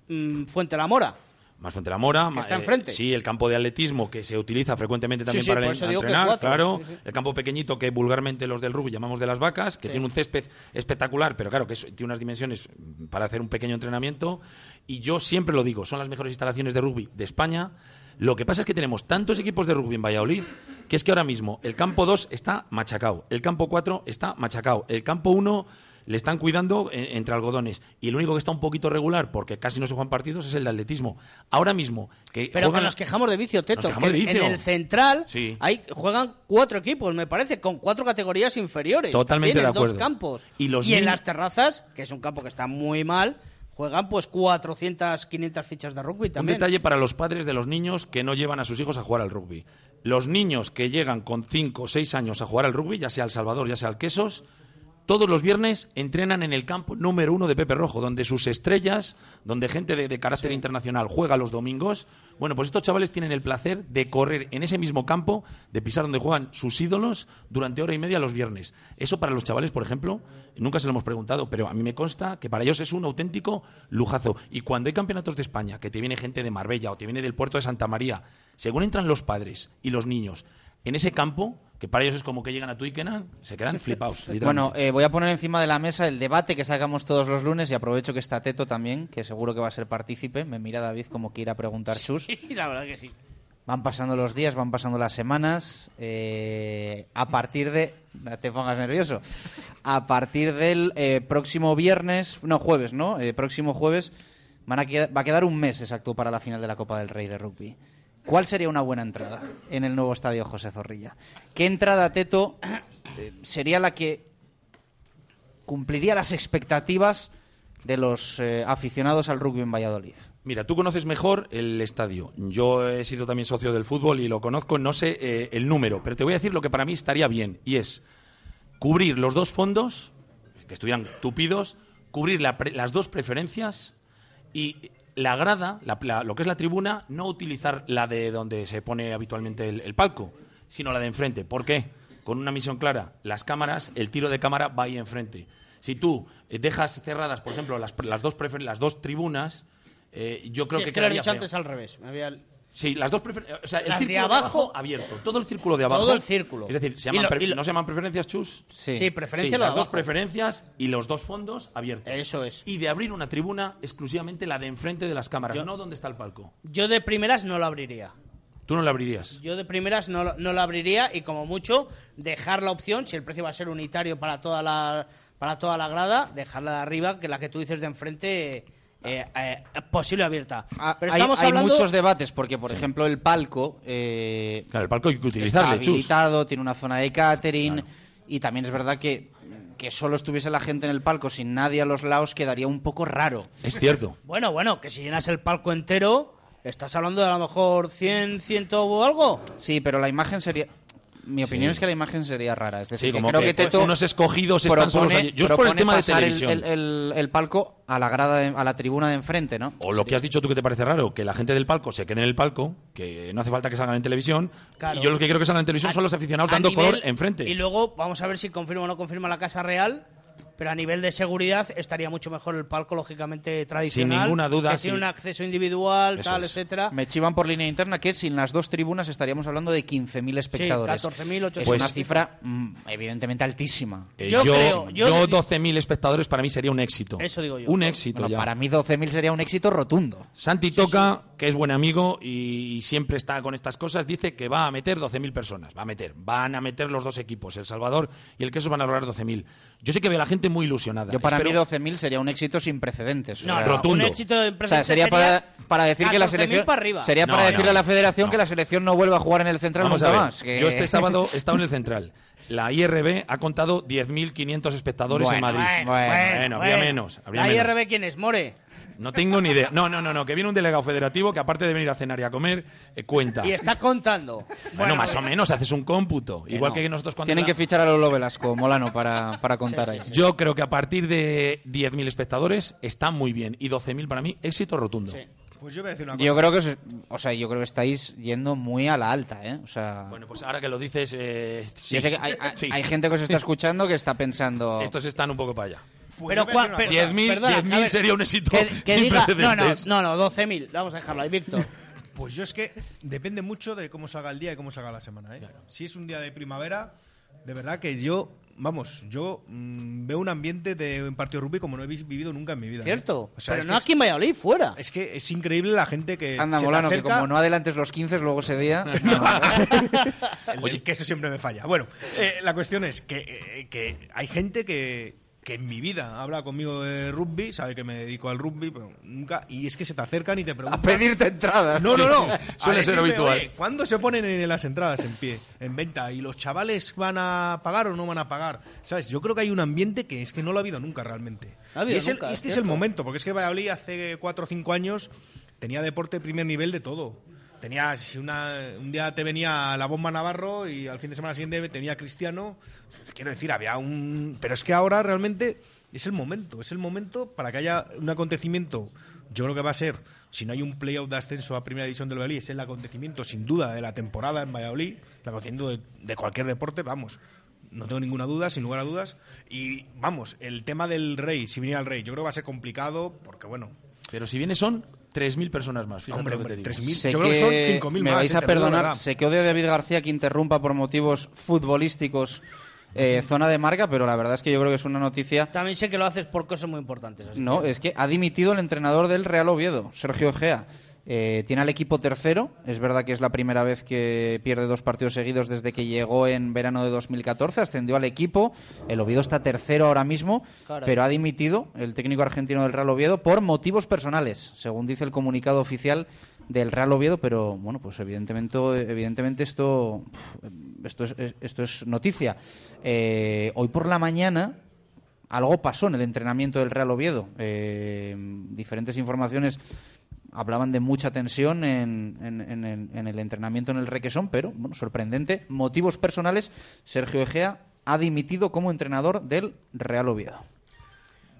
mm, Fuente la Mora. Más Fuente la Mora, ma- está eh, enfrente. sí, el campo de atletismo que se utiliza frecuentemente también sí, para el- que entrenar, cuatro, claro. sí. El campo pequeñito que vulgarmente los del rugby llamamos de las vacas, que tiene un césped espectacular, pero claro que es- tiene unas dimensiones para hacer un pequeño entrenamiento. Y yo siempre lo digo, son las mejores instalaciones de rugby de España. Lo que pasa es que tenemos tantos equipos de rugby en Valladolid que es que ahora mismo el campo 2 está machacado, el campo 4 está machacado, el campo 1 le están cuidando eh, entre algodones y el único que está un poquito regular porque casi no se juegan partidos es el de atletismo. Ahora mismo que Pero que nos quejamos de vicio, Teto. Que de vicio. En el central Sí. hay, juegan cuatro equipos, me parece, con cuatro categorías inferiores. Totalmente de acuerdo. dos campos. Y los en niños- las terrazas, que es un campo que está muy mal, juegan pues 400, 500 fichas de rugby Un también. detalle para los padres de los niños que no llevan a sus hijos a jugar al rugby. Los niños que llegan con 5 o 6 años a jugar al rugby, ya sea al Salvador, ya sea al Quesos, todos los viernes entrenan en el campo número uno de Pepe Rojo, donde sus estrellas, donde gente de, de carácter internacional juega los domingos. Bueno, pues estos chavales tienen el placer de correr en ese mismo campo, de pisar donde juegan sus ídolos durante hora y media los viernes. Eso para los chavales, por ejemplo, nunca se lo hemos preguntado, pero a mí me consta que para ellos es un auténtico lujazo. Y cuando hay campeonatos de España, que te viene gente de Marbella o te viene del puerto de Santa María, según entran los padres y los niños en ese campo, que para ellos es como que llegan a Twickenham, se quedan flipados. Bueno, eh, voy a poner encima de la mesa el debate que sacamos todos los lunes y aprovecho que está Teto también, que seguro que va a ser partícipe. Me mira David como que ir a preguntar chus. Sí, la verdad que sí. Van pasando los días, van pasando las semanas. eh, a partir de. No te pongas nervioso. A partir del eh, próximo viernes. No, jueves, ¿no? Eh, próximo jueves van a queda- va a quedar un mes exacto para la final de la Copa del Rey de Rugby. ¿Cuál sería una buena entrada en el nuevo estadio José Zorrilla? ¿Qué entrada, Teto, eh, sería la que cumpliría las expectativas de los eh, aficionados al rugby en Valladolid? Mira, tú conoces mejor el estadio. Yo he sido también socio del fútbol y lo conozco, no sé eh, el número, pero te voy a decir lo que para mí estaría bien, y es cubrir los dos fondos, que estuvieran tupidos, cubrir las dos preferencias y la grada, la- la- lo que es la tribuna, no utilizar la de donde se pone habitualmente el, el palco, sino la de enfrente. ¿Por qué? Con una misión clara. Las cámaras, el tiro de cámara va ahí enfrente. Si tú eh, dejas cerradas, por ejemplo, las, las, dos, las dos tribunas, eh, yo creo Sí, que que lo he quedaría dicho antes al revés. Me había- Sí, las dos preferencias. O sea, el Las de círculo de abajo- abajo, abierto. Todo el círculo de abajo. Todo el círculo. Es decir, se llaman lo- pre- y lo- ¿no se llaman preferencias, Chus? Sí. Sí, preferencia Sí, lo de las dos abajo. preferencias y los dos fondos abiertos. Eso es. Y de abrir una tribuna exclusivamente la de enfrente de las cámaras, no donde está el palco. Yo de primeras no lo abriría. Tú no la abrirías. Yo de primeras no, lo- no lo abriría y como mucho dejar la opción, si el precio va a ser unitario para toda la, para toda la grada, dejarla de arriba, que la que tú dices de enfrente eh, eh, posible abierta. Pero hay, estamos hay hablando... muchos debates porque, por ejemplo, el palco eh, Claro, el palco hay que está utilizarle, Chus. habilitado, tiene una zona de catering y también es verdad que que solo estuviese la gente en el palco sin nadie a los lados quedaría un poco raro. Es cierto. Bueno, bueno, que si llenas el palco entero, estás hablando de a lo mejor 100, 100 o algo. Sí, pero la imagen sería. Mi opinión Sí. es que la imagen sería rara. Es decir, Sí, que como creo que, que, pues, Teto unos escogidos están solos allí. Yo es por el tema de televisión. El, el- el palco a la grada, de- a la tribuna de enfrente, ¿no? O lo que has dicho tú que te parece raro, que la gente del palco se quede en el palco, que no hace falta que salgan en televisión. Claro. Y yo los que quiero que salgan en televisión A- son los aficionados dando nivel- color enfrente. Y luego vamos a ver si confirma o no confirma la Casa Real. Pero a nivel de seguridad estaría mucho mejor el palco, lógicamente tradicional. ninguna duda, Que sí. tiene un acceso individual, Eso tal, es. etcétera. Me chivan por línea interna que sin las dos tribunas estaríamos hablando de 15.000 espectadores. 14.800. Es Pues- una cifra mm, evidentemente altísima. Eh, Yo yo, creo- yo- yo 12.000 espectadores para mí sería un éxito. Eso digo yo. Un éxito Bueno, ya. para mí 12.000 sería un éxito rotundo. Santi Toca, que es buen amigo y siempre está con estas cosas, dice que va a meter 12.000 personas. Va a meter. Van a meter los dos equipos, El Salvador y el Quesos van a lograr 12.000. Yo sé que veo a la gente muy ilusionada. Yo para Espero- mí 12.000 sería un éxito sin precedentes. o No, sea, no, rotundo. un éxito de O sea, sería para, para decir que la 14.000 selección para arriba. sería No, para no, decirle a la Federación no. que la selección no vuelva a jugar en el central Vamos nunca a ver. más. que- Yo este sábado he estado en el Central. La IRB ha contado 10.500 espectadores Bueno, en Madrid. Bueno, Bueno, bueno, habría menos, habría ¿La menos. IRB quién es? ¿More? No tengo ni idea. No, no, no, no, que viene un delegado federativo que aparte de venir a cenar y a comer, eh, cuenta. Y está contando. Bueno, más o menos haces un cómputo. Igual no. que nosotros cuando... Tienen la- que fichar a Lolo Velasco, Molano, para, para contar ahí. Yo creo que a partir de 10.000 espectadores está muy bien. Y 12.000 para mí, éxito rotundo. Pues yo voy a decir una cosa. Yo creo que, os- o sea, yo creo que estáis yendo muy a la alta, ¿eh? O sea, Bueno, pues ahora que lo dices, eh, sí. yo sé que hay, hay- Sí. hay gente que os está escuchando que está pensando. Estos están un poco para allá. Pues pero yo voy a cua- decir una pero- cosa. 10.000 perdona, 10.000 a ver, sería un éxito Que, que sin diga, no, no, precedentes. no, no, 12.000. Vamos a dejarlo ahí, Víctor. Pues yo es que depende mucho de cómo salga el día y cómo salga la semana. ¿eh? Si es un día de primavera, de verdad que yo, vamos, yo mm, veo un ambiente de un partido de rugby como no he vi- vivido nunca en mi vida. ¿eh? ¿Cierto? O sea, pero es no que aquí en Valladolid, fuera. Es, que es increíble la gente que Anda, se Molano, que como no adelantes los 15, luego ese día. El, el queso siempre me falla. Bueno, eh, la cuestión es que, eh, que hay gente que, que en mi vida habla conmigo de rugby, sabe que me dedico al rugby, pero nunca. Y es que se te acercan y te a preguntan. pedirte entradas. No, no, no. Suele A ser habitual. "Oye, ¿Cuándo se ponen en las entradas en pie, en venta? ¿Y los chavales van a pagar o no van a pagar? ¿Sabes? Yo creo que hay un ambiente que es que no lo ha habido nunca realmente. No ha habido y es, el- nunca, y es es que es el momento, porque es que Valladolid hace cuatro o cinco años tenía deporte de primer nivel de todo. Tenías, si un día te venía la bomba Navarro y al fin de semana siguiente tenía Cristiano. Quiero decir, había un. Pero es que ahora realmente es el momento. Es el momento para que haya un acontecimiento. Yo creo que va a ser, si no hay un playoff de ascenso a Primera División del Valladolid, es el acontecimiento sin duda de la temporada en Valladolid. El acontecimiento de, de cualquier deporte, vamos. No tengo ninguna duda, sin lugar a dudas. Y vamos, el tema del rey, si viniera el rey, yo creo que va a ser complicado porque, bueno, Pero si viene son 3.000 personas más. Fíjate Hombre, lo que hombre, te digo. 3.000. Sé Yo creo que son que 5.000 me vais eh, a perdonar. Sé que odio a David García que interrumpa por motivos futbolísticos eh, zona de marca, pero la verdad es que yo creo que es una noticia. También sé que lo haces por cosas muy importantes. así No, que- es que ha dimitido el entrenador del Real Oviedo, Sergio Egea. Eh, tiene al equipo tercero. Es verdad que es la primera vez que pierde dos partidos seguidos desde que llegó en verano de 2014. Ascendió al equipo. El Oviedo está tercero ahora mismo, Caray. pero ha dimitido el técnico argentino del Real Oviedo por motivos personales, según dice el comunicado oficial del Real Oviedo. Pero bueno, pues evidentemente, evidentemente esto, esto es, esto es noticia. Eh, hoy por la mañana algo pasó en el entrenamiento del Real Oviedo. Eh, diferentes informaciones hablaban de mucha tensión en, en- en el, en el entrenamiento en el Requesón, pero, bueno, sorprendente. Motivos personales, Sergio Egea ha dimitido como entrenador del Real Oviedo.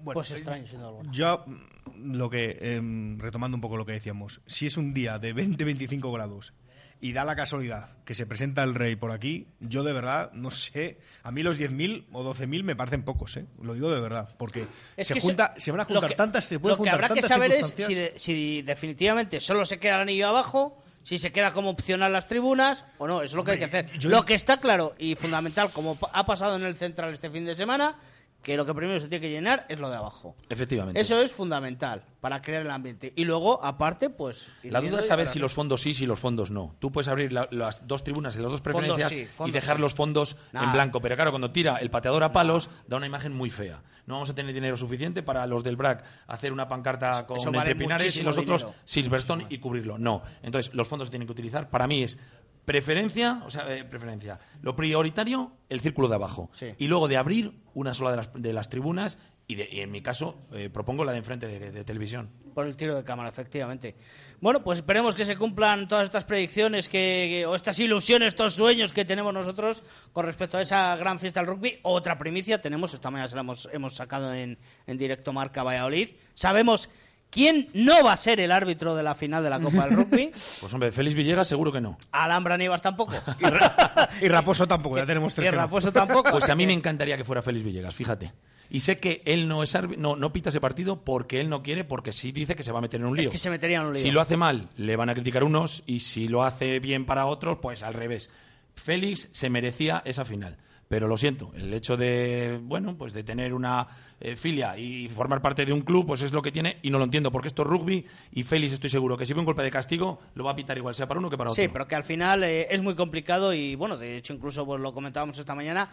Bueno, Pues extraño, sin duda. Yo, mm, lo que, em, retomando un poco lo que decíamos, si es un día de 20-25 grados y da la casualidad que se presenta el rey por aquí, yo de verdad no sé, a mí los 10.000 o 12.000 me parecen pocos, ¿eh? lo digo de verdad, porque Es se, que junta, se- se van a juntar que- tantas, se pueden Lo que habrá que saber es si, de- si definitivamente solo se queda el anillo abajo, si se queda como opcional las tribunas o no. Eso es lo que hay que hacer. yo- Lo que está claro y fundamental, como ha pasado en el Central este fin de semana, que lo que primero se tiene que llenar es lo de abajo. Efectivamente. Eso es fundamental para crear el ambiente. Y luego, aparte, pues... La duda es y saber si los fondos sí, si los fondos no. Tú puedes abrir la- las dos tribunas en las dos Fondos preferencias y dejar sí. los fondos Nah. en blanco. Pero claro, cuando tira el pateador a palos, da una imagen muy fea. No vamos a tener dinero suficiente para los del BRAC hacer una pancarta con eso vale entre Pinares y los otros dinero. Silverstone y cubrirlo. No. Entonces, los fondos se tienen que utilizar. Para mí es preferencia, o sea, eh, preferencia. Lo prioritario, el círculo de abajo. Sí. Y luego de abrir una sola de las, de las tribunas y, de- y en mi caso eh, propongo la de enfrente de- de televisión. Por el tiro de cámara, efectivamente. Bueno, pues esperemos que se cumplan todas estas predicciones que, que- o estas ilusiones, estos sueños que tenemos nosotros con respecto a esa gran fiesta del rugby. Otra primicia tenemos, esta mañana se la hemos, hemos sacado en, en directo Marca Valladolid. Sabemos quién no va a ser el árbitro de la final de la Copa del Rugby. Pues hombre, Félix Villegas seguro que no. Alhambra Nivas tampoco. Y Raposo tampoco, ya tenemos tres Y que no. Raposo tampoco. Pues a mí me encantaría que fuera Félix Villegas, fíjate. Y sé que él no es árbi- no, no pita ese partido porque él no quiere, porque sí dice que se va a meter en un lío. Es que se metería en un lío. Si lo hace mal, le van a criticar unos, y si lo hace bien para otros, pues al revés. Félix se merecía esa final. Pero lo siento, el hecho de, bueno, pues de tener una eh, filia y formar parte de un club, pues es lo que tiene y no lo entiendo, porque esto es rugby y Félix estoy seguro que si ve un golpe de castigo, lo va a pitar igual sea para uno que para otro. Sí, pero que al final eh, es muy complicado y bueno, de hecho incluso pues, lo comentábamos esta mañana,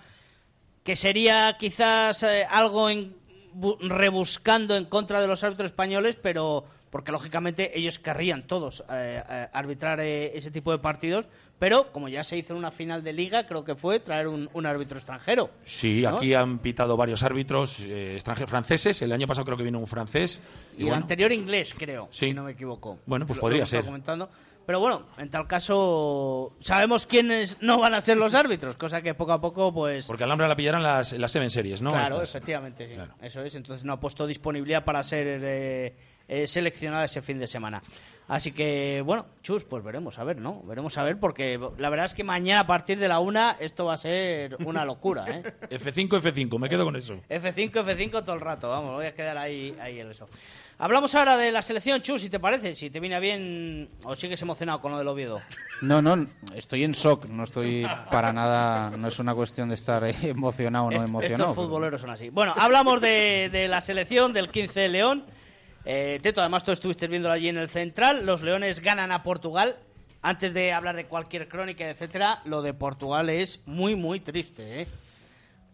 que sería quizás eh, algo en- bu- rebuscando en contra de los árbitros españoles, pero porque lógicamente ellos querrían todos eh, eh, arbitrar eh, ese tipo de partidos, pero como ya se hizo en una final de liga, creo que fue traer un, un árbitro extranjero. Sí, ¿no? aquí han pitado varios árbitros eh, extranjeros franceses. El año pasado creo que vino un francés. Y, el bueno, anterior inglés, creo, Sí. si no me equivoco. Bueno, pues Lo- podría lo ser. comentando. Pero bueno, en tal caso, sabemos quiénes no van a ser los árbitros, cosa que poco a poco, pues. Porque Alhambra la pillarán las, las Seven Series, ¿no? claro, Estas. efectivamente, sí. Eso es. Entonces no ha puesto disponibilidad para ser eh, eh, seleccionada ese fin de semana. Así que, bueno, chus, pues veremos a ver, ¿no? Veremos a ver, porque la verdad es que mañana a partir de la una esto va a ser una locura, ¿eh? F5, F5, me quedo con eso. F5, F5 todo el rato, vamos, voy a quedar ahí, ahí en eso. Hablamos ahora de la selección, Chus, si te parece, si te viene bien o sigues emocionado con lo del Oviedo. No, no, estoy en shock, no estoy para nada, no es una cuestión de estar emocionado o no emocionado. Estos futboleros son así. Bueno, hablamos de, de la selección del 15 de León. Eh, Teto, además tú estuviste viéndolo allí en el Central. Los Leones ganan a Portugal. Antes de hablar de cualquier crónica, etcétera, lo de Portugal es muy, muy triste, ¿eh?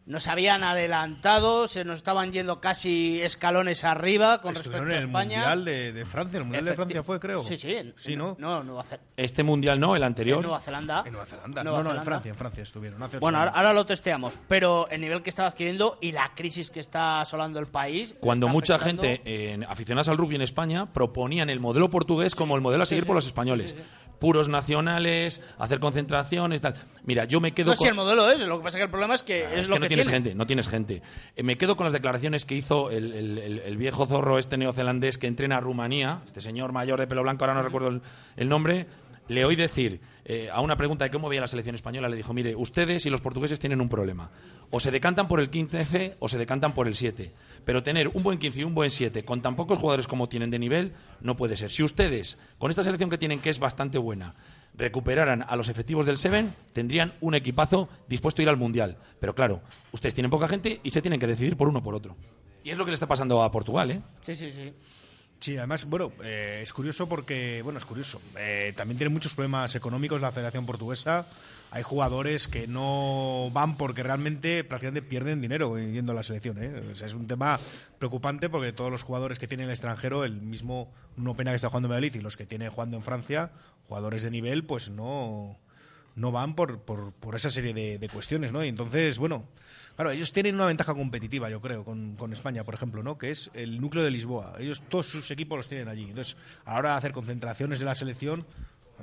Nos habían adelantado, se nos estaban yendo casi escalones arriba con Estuvieron respecto a en el España. Mundial de, de Francia, el Mundial de Francia fue, creo. Sí, sí. en- Sí, ¿no? No, Nueva, Este mundial no, el en anterior. Nueva Zelanda. En Nueva Zelanda. Nueva no, no, en. Francia, en Francia estuvieron. Hace Bueno, ahora, años. ahora lo testeamos, pero el nivel que estaba adquiriendo y la crisis que está asolando el país. Cuando mucha afectando- gente, eh, aficionados al rugby en España, proponían el modelo portugués como el modelo a seguir sí, por los españoles. sí, sí, Puros nacionales, hacer concentraciones, tal. Mira, yo me quedo No, con... si el modelo es, lo que pasa es que el problema es que es, es lo que no que tienes tiene. gente, no tienes gente. Eh, me quedo con las declaraciones que hizo el, el- el- el viejo zorro este neozelandés que entrena a Rumanía, este señor mayor de pelo blanco, ahora no recuerdo el, el nombre, le oí decir eh, a una pregunta de cómo veía la selección española, le dijo, mire, ustedes y los portugueses tienen un problema. O se decantan por el 15F o se decantan por el 7. Pero tener un buen 15 y un buen 7 con tan pocos jugadores como tienen de nivel no puede ser. Si ustedes, con esta selección que tienen, que es bastante buena, recuperaran a los efectivos del Seven, tendrían un equipazo dispuesto a ir al Mundial. Pero claro, ustedes tienen poca gente y se tienen que decidir por uno o por otro. Y es lo que le está pasando a Portugal, ¿eh? Sí, sí, sí. Sí, además, bueno, eh, es curioso porque, bueno, es curioso. Eh, también tiene muchos problemas económicos la Federación Portuguesa. Hay jugadores que no van porque realmente prácticamente pierden dinero yendo a la selección. ¿eh? Es un tema preocupante porque todos los jugadores que tiene el extranjero, el mismo no pena que está jugando en Madrid y los que tiene jugando en Francia, jugadores de nivel, pues no no van por, por, por esa serie de, de cuestiones, ¿no? Y entonces, bueno, claro, ellos tienen una ventaja competitiva, yo creo, con, con España, por ejemplo, ¿no? Que es el núcleo de Lisboa. Ellos, todos sus equipos los tienen allí. Entonces, ahora hacer concentraciones de la selección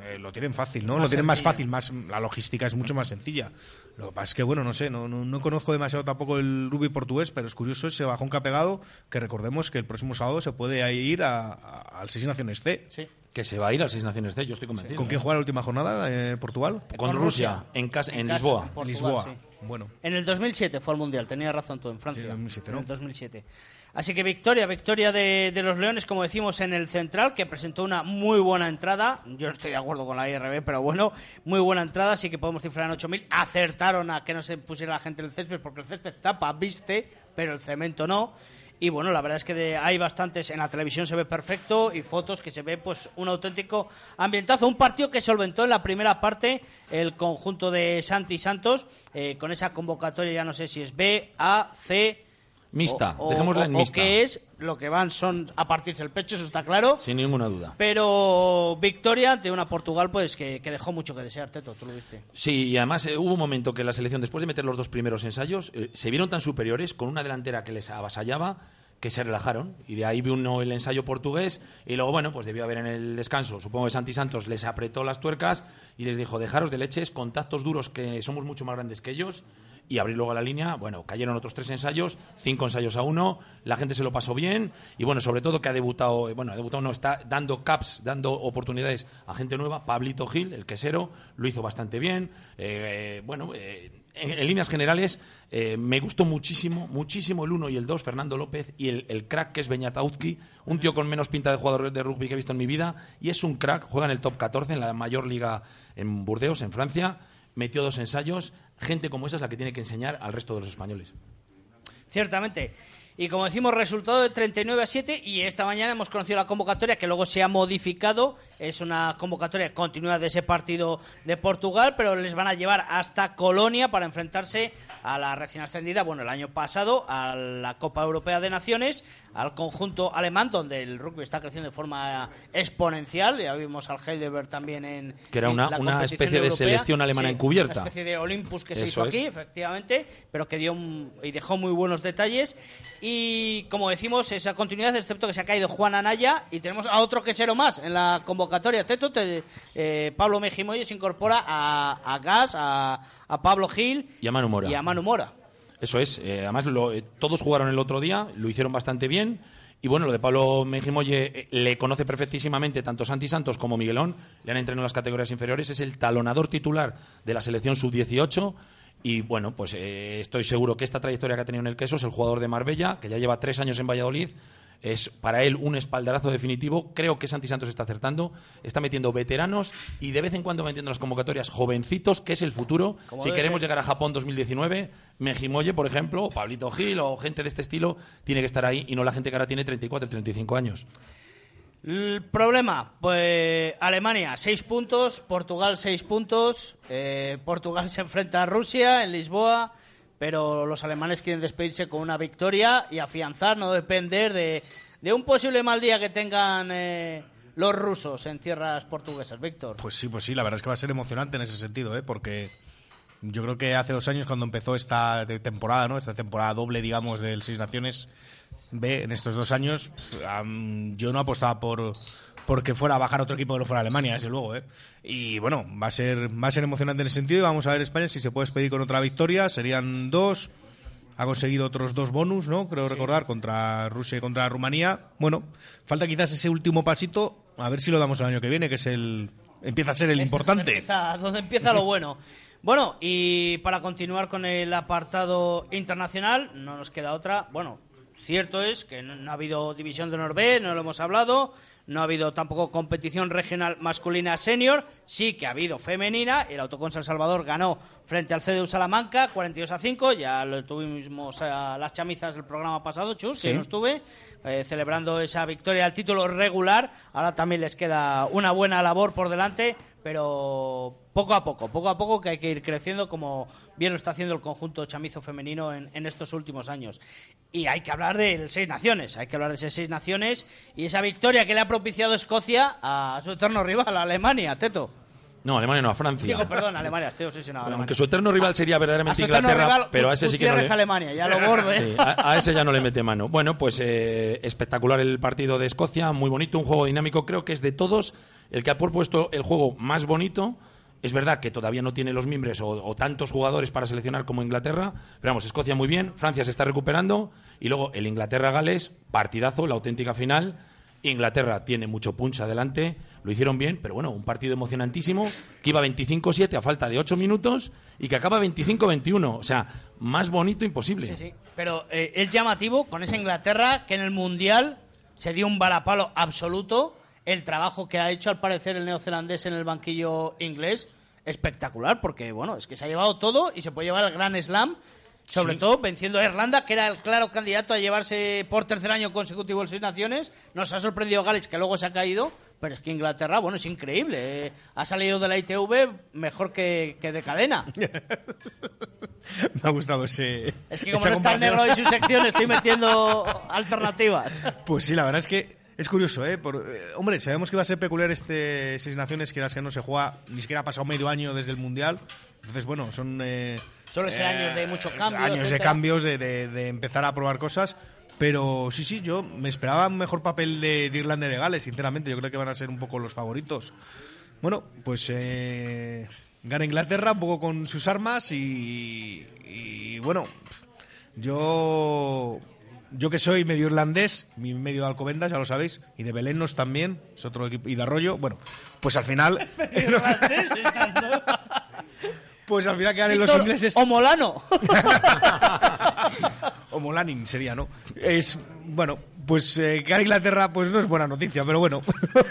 eh, lo tienen fácil, ¿no? Más lo tienen más fácil, más la logística es mucho más sencilla. Lo que pasa es que, bueno, no sé, no, no, no conozco demasiado tampoco el rugby portugués, pero es curioso ese bajón que ha pegado, que recordemos que el próximo sábado se puede ir a, a- al Seis Naciones C. Sí. que se va a ir al Seis Naciones D, yo estoy convencido. ¿Con quién juega la última jornada? Eh, ¿Portugal? Con, Con Rusia, Rusia. en, casa, en, En casa, Lisboa. en Portugal, Lisboa. sí. Bueno. En el 2007 fue al Mundial, tenía razón tú, en Francia. Sí, en 2007, En ¿no? el 2007. Así que victoria, victoria de, los Leones, como decimos, en el Central, que presentó una muy buena entrada. Yo estoy de acuerdo con la IRB, pero bueno, muy buena entrada, así que podemos cifrar en 8.000. Acertaron a que no se pusiera la gente en el césped, porque el césped tapa, viste, pero el cemento no. Y bueno, la verdad es que de- hay bastantes, en la televisión se ve perfecto y fotos que se ve pues un auténtico ambientazo. Un partido que solventó en la primera parte el conjunto de Santi Santos eh, con esa convocatoria, ya no sé si es B, A, C. Mixta, o- dejémosla en o mixta. qué es, lo que van son a partirse el pecho, eso está claro. Sin ninguna duda. Pero victoria ante una Portugal pues que, que dejó mucho que desear, Teto, tú lo viste. Sí, y además eh, hubo un momento que la selección, después de meter los dos primeros ensayos, eh, se vieron tan superiores con una delantera que les avasallaba que se relajaron. Y de ahí vino el ensayo portugués. Y luego, bueno, pues debió haber en el descanso. Supongo que Santi Santos les apretó las tuercas y les dijo: dejaros de leches, contactos duros que somos mucho más grandes que ellos. Y abrir luego la línea. Bueno, cayeron otros tres ensayos, cinco ensayos a uno. La gente se lo pasó bien. Y bueno, sobre todo que ha debutado, eh, bueno, ha debutado, no, está dando caps, dando oportunidades a gente nueva. Pablito Gil, el quesero, lo hizo bastante bien. Eh, bueno, eh, en, líneas generales, me gustó muchísimo, muchísimo el 1 y el 2, Fernando López, y el, el crack que es Beñatauzki, un tío con menos pinta de jugador de rugby que he visto en mi vida, y es un crack, juega en el top 14, en la mayor liga en Burdeos, en Francia, metió dos ensayos, gente como esa es la que tiene que enseñar al resto de los españoles. Ciertamente. Y como decimos, resultado de 39 a 7 y esta mañana hemos conocido la convocatoria que luego se ha modificado. Es una convocatoria continua de ese partido de Portugal, pero les van a llevar hasta Colonia para enfrentarse a la recién ascendida, bueno, el año pasado, a la Copa Europea de Naciones, al conjunto alemán, donde el rugby está creciendo de forma exponencial. Ya vimos al Heidelberg también en. Que era en una- la una especie de selección alemana Sí, encubierta. Una especie de Olympus que se Eso hizo es. aquí, efectivamente, pero que dio un- y dejó muy buenos detalles. Y como decimos, esa continuidad, excepto que se ha caído Juan Anaya y tenemos a otro quesero más en la convocatoria. Teto, te- eh, Pablo Mejimoye se incorpora a, a Gas, a, a Pablo Gil Y a Manu Mora. y a Manu Mora. Eso es. eh, además, lo- eh, todos jugaron el otro día, lo hicieron bastante bien. Y bueno, lo de Pablo Mejimoye eh, le conoce perfectísimamente tanto Santi Santos como Miguelón. Le han entrenado en las categorías inferiores. Es el talonador titular de la selección sub-18. Y bueno, pues eh, estoy seguro que esta trayectoria que ha tenido en el queso es el jugador de Marbella, que ya lleva tres años en Valladolid. Es para él un espaldarazo definitivo. Creo que Santi Santos está acertando. Está metiendo veteranos y de vez en cuando metiendo en las convocatorias jovencitos, que es el futuro. Si queremos ser. llegar a Japón 2019, Mejimoye, por ejemplo, o Pablito Gil o gente de este estilo, tiene que estar ahí y no la gente que ahora tiene 34, 35 años. El problema, pues Alemania 6 puntos, Portugal 6 puntos, eh, Portugal se enfrenta a Rusia en Lisboa, pero los alemanes quieren despedirse con una victoria y afianzar, no depender de, un posible mal día que tengan eh, los rusos en tierras portuguesas. Víctor. Pues sí, pues sí, la verdad es que va a ser emocionante en ese sentido, ¿eh? porque yo creo que hace dos años cuando empezó esta temporada, ¿no? esta temporada doble, digamos, del Seis Naciones B, en estos dos años, yo no apostaba por porque fuera a bajar otro equipo que no fuera Alemania, desde luego, ¿eh? Y bueno, va a ser va a ser emocionante en ese sentido y vamos a ver España si se puede despedir con otra victoria, serían dos. Ha conseguido otros dos bonus, ¿no? Creo recordar, contra Rusia y contra Rumanía. Bueno, falta quizás ese último pasito, a ver si lo damos el año que viene, que es el empieza a ser el es importante. Donde empieza, donde empieza lo bueno. Bueno, y para continuar con el apartado internacional, no nos queda otra. Bueno, cierto es que no, no ha habido división de honor B, no lo hemos hablado. No ha habido tampoco competición regional masculina senior. Sí que ha habido femenina. El Autocon San Salvador ganó frente al CDU Salamanca 42 a 5. Ya lo tuvimos a las chamizas del programa pasado, Chus, que Sí. no estuve, eh, celebrando esa victoria al título regular. Ahora también les queda una buena labor por delante, pero poco a poco, poco a poco que hay que ir creciendo como bien lo está haciendo el conjunto chamizo femenino en, en estos últimos años. Y hay que hablar del Seis Naciones, hay que hablar de esas Seis Naciones y esa victoria que le ha propiciado Escocia a su eterno rival, a Alemania, Teto. No, Alemania no, a Francia. Digo, perdón, Alemania, estoy obsesionado. Aunque su eterno rival sería verdaderamente Inglaterra, rival, pero a ese sí que no le... Alemania, ya lo. Sí, a, a ese ya no le mete mano. Bueno, pues eh, espectacular el partido de Escocia, muy bonito, un juego dinámico. Creo que es de todos el que ha propuesto el juego más bonito. Es verdad que todavía no tiene los miembros o, o tantos jugadores para seleccionar como Inglaterra, pero vamos, Escocia muy bien, Francia se está recuperando y luego el Inglaterra-Gales, partidazo, la auténtica final. Inglaterra tiene mucho punch adelante, lo hicieron bien, pero bueno, un partido emocionantísimo que iba 25-7 a falta de 8 minutos y que acaba 25-21. O sea, más bonito imposible. Sí, sí. Pero eh, es llamativo con esa Inglaterra que en el Mundial se dio un varapalo absoluto. El trabajo que ha hecho, al parecer, el neozelandés en el banquillo inglés, espectacular, porque bueno, es que se ha llevado todo y se puede llevar el Gran Slam, sobre Sí. todo venciendo a Irlanda, que era el claro candidato a llevarse por tercer año consecutivo el Seis Naciones. Nos ha sorprendido Gales, que luego se ha caído, pero es que Inglaterra, bueno, es increíble. eh, Ha salido de la ITV mejor que, que de cadena. Me ha gustado ese. Es que como no está el negro en su sección, estoy metiendo alternativas. Pues sí, la verdad es que es curioso, ¿eh? Por- eh, hombre, sabemos que va a ser peculiar este Seis Naciones, que las que no se juega, ni siquiera ha pasado medio año desde el Mundial. Entonces, bueno, son. Eh, Suele ser años de mucho cambio, Años de cambios, de, de- de empezar a probar cosas. Pero sí, sí, yo me esperaba un mejor papel de, de Irlanda y de Gales, sinceramente. Yo creo que van a ser un poco los favoritos. Bueno, pues eh, gana Inglaterra un poco con sus armas y, y, bueno, yo yo que soy medio irlandés, mi medio de Alcobendas, ya lo sabéis, y de Belenos también, es otro equipo, y de Arroyo, bueno, pues al final... pues al final que ganen los ingleses... O Molano. o Molanin sería, ¿no? Es, bueno, pues eh, que Inglaterra pues no es buena noticia, pero bueno,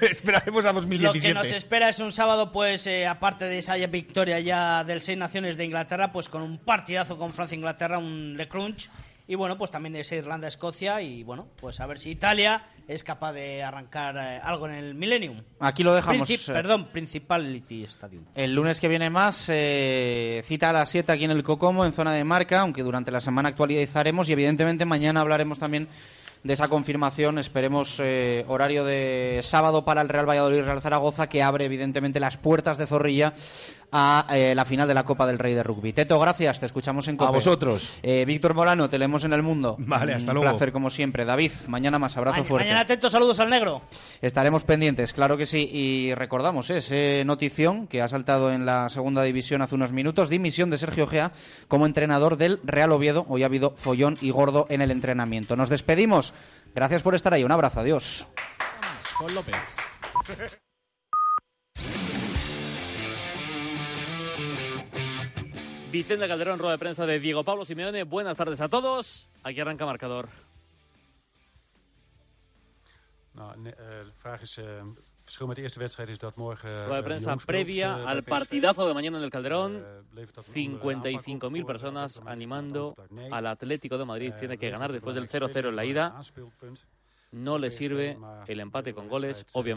esperaremos a Lo que 2017. nos espera es un sábado, pues, eh, aparte de esa victoria ya del Seis Naciones de Inglaterra, pues con un partidazo con Francia-Inglaterra, un Le Crunch. Y bueno, pues también ese Irlanda-Escocia. Y bueno, pues a ver si Italia es capaz de arrancar eh, algo en el Millennium. Aquí lo dejamos. Princip- eh. perdón, Principality Stadium. El lunes que viene más, eh, cita a las 7 aquí en el Cocomo, en zona de marca, aunque durante la semana actualizaremos y evidentemente mañana hablaremos también de esa confirmación. Esperemos eh, horario de sábado para el Real Valladolid Real Zaragoza, que abre evidentemente las puertas de Zorrilla a eh, la final de la Copa del Rey de Rugby. Teto, gracias, te escuchamos en Copa. vosotros. Víctor Molano, te leemos en el mundo. Vale, hasta Un luego. placer como siempre. David, mañana más, abrazo Ma- fuerte. Mañana atentos, saludos al negro. Estaremos pendientes, claro que sí. Y recordamos ¿eh? ese notición que ha saltado en la segunda división hace unos minutos, dimisión de Sergio Gea como entrenador del Real Oviedo. Hoy ha habido follón y gordo en el entrenamiento. Nos despedimos. Gracias por estar ahí. Un abrazo. Adiós. Con López. Vicente Calderón, rueda de prensa de Diego Pablo Simeone. Buenas tardes a todos. Aquí arranca marcador. Nou, eh, de vraag is, eh, het verschil met de eerste wedstrijd is dat morgen... eh, Rueda de de prensa previa eh, al partidazo de mañana en el Calderón. Eh, levert dat een andere aanpak 55.000 op voor, personas eh, animando al Atlético de Madrid. Eh, Tiene que ganar después del belangrijk 0-0 en la ida. No le sirve el empate con goles, eh,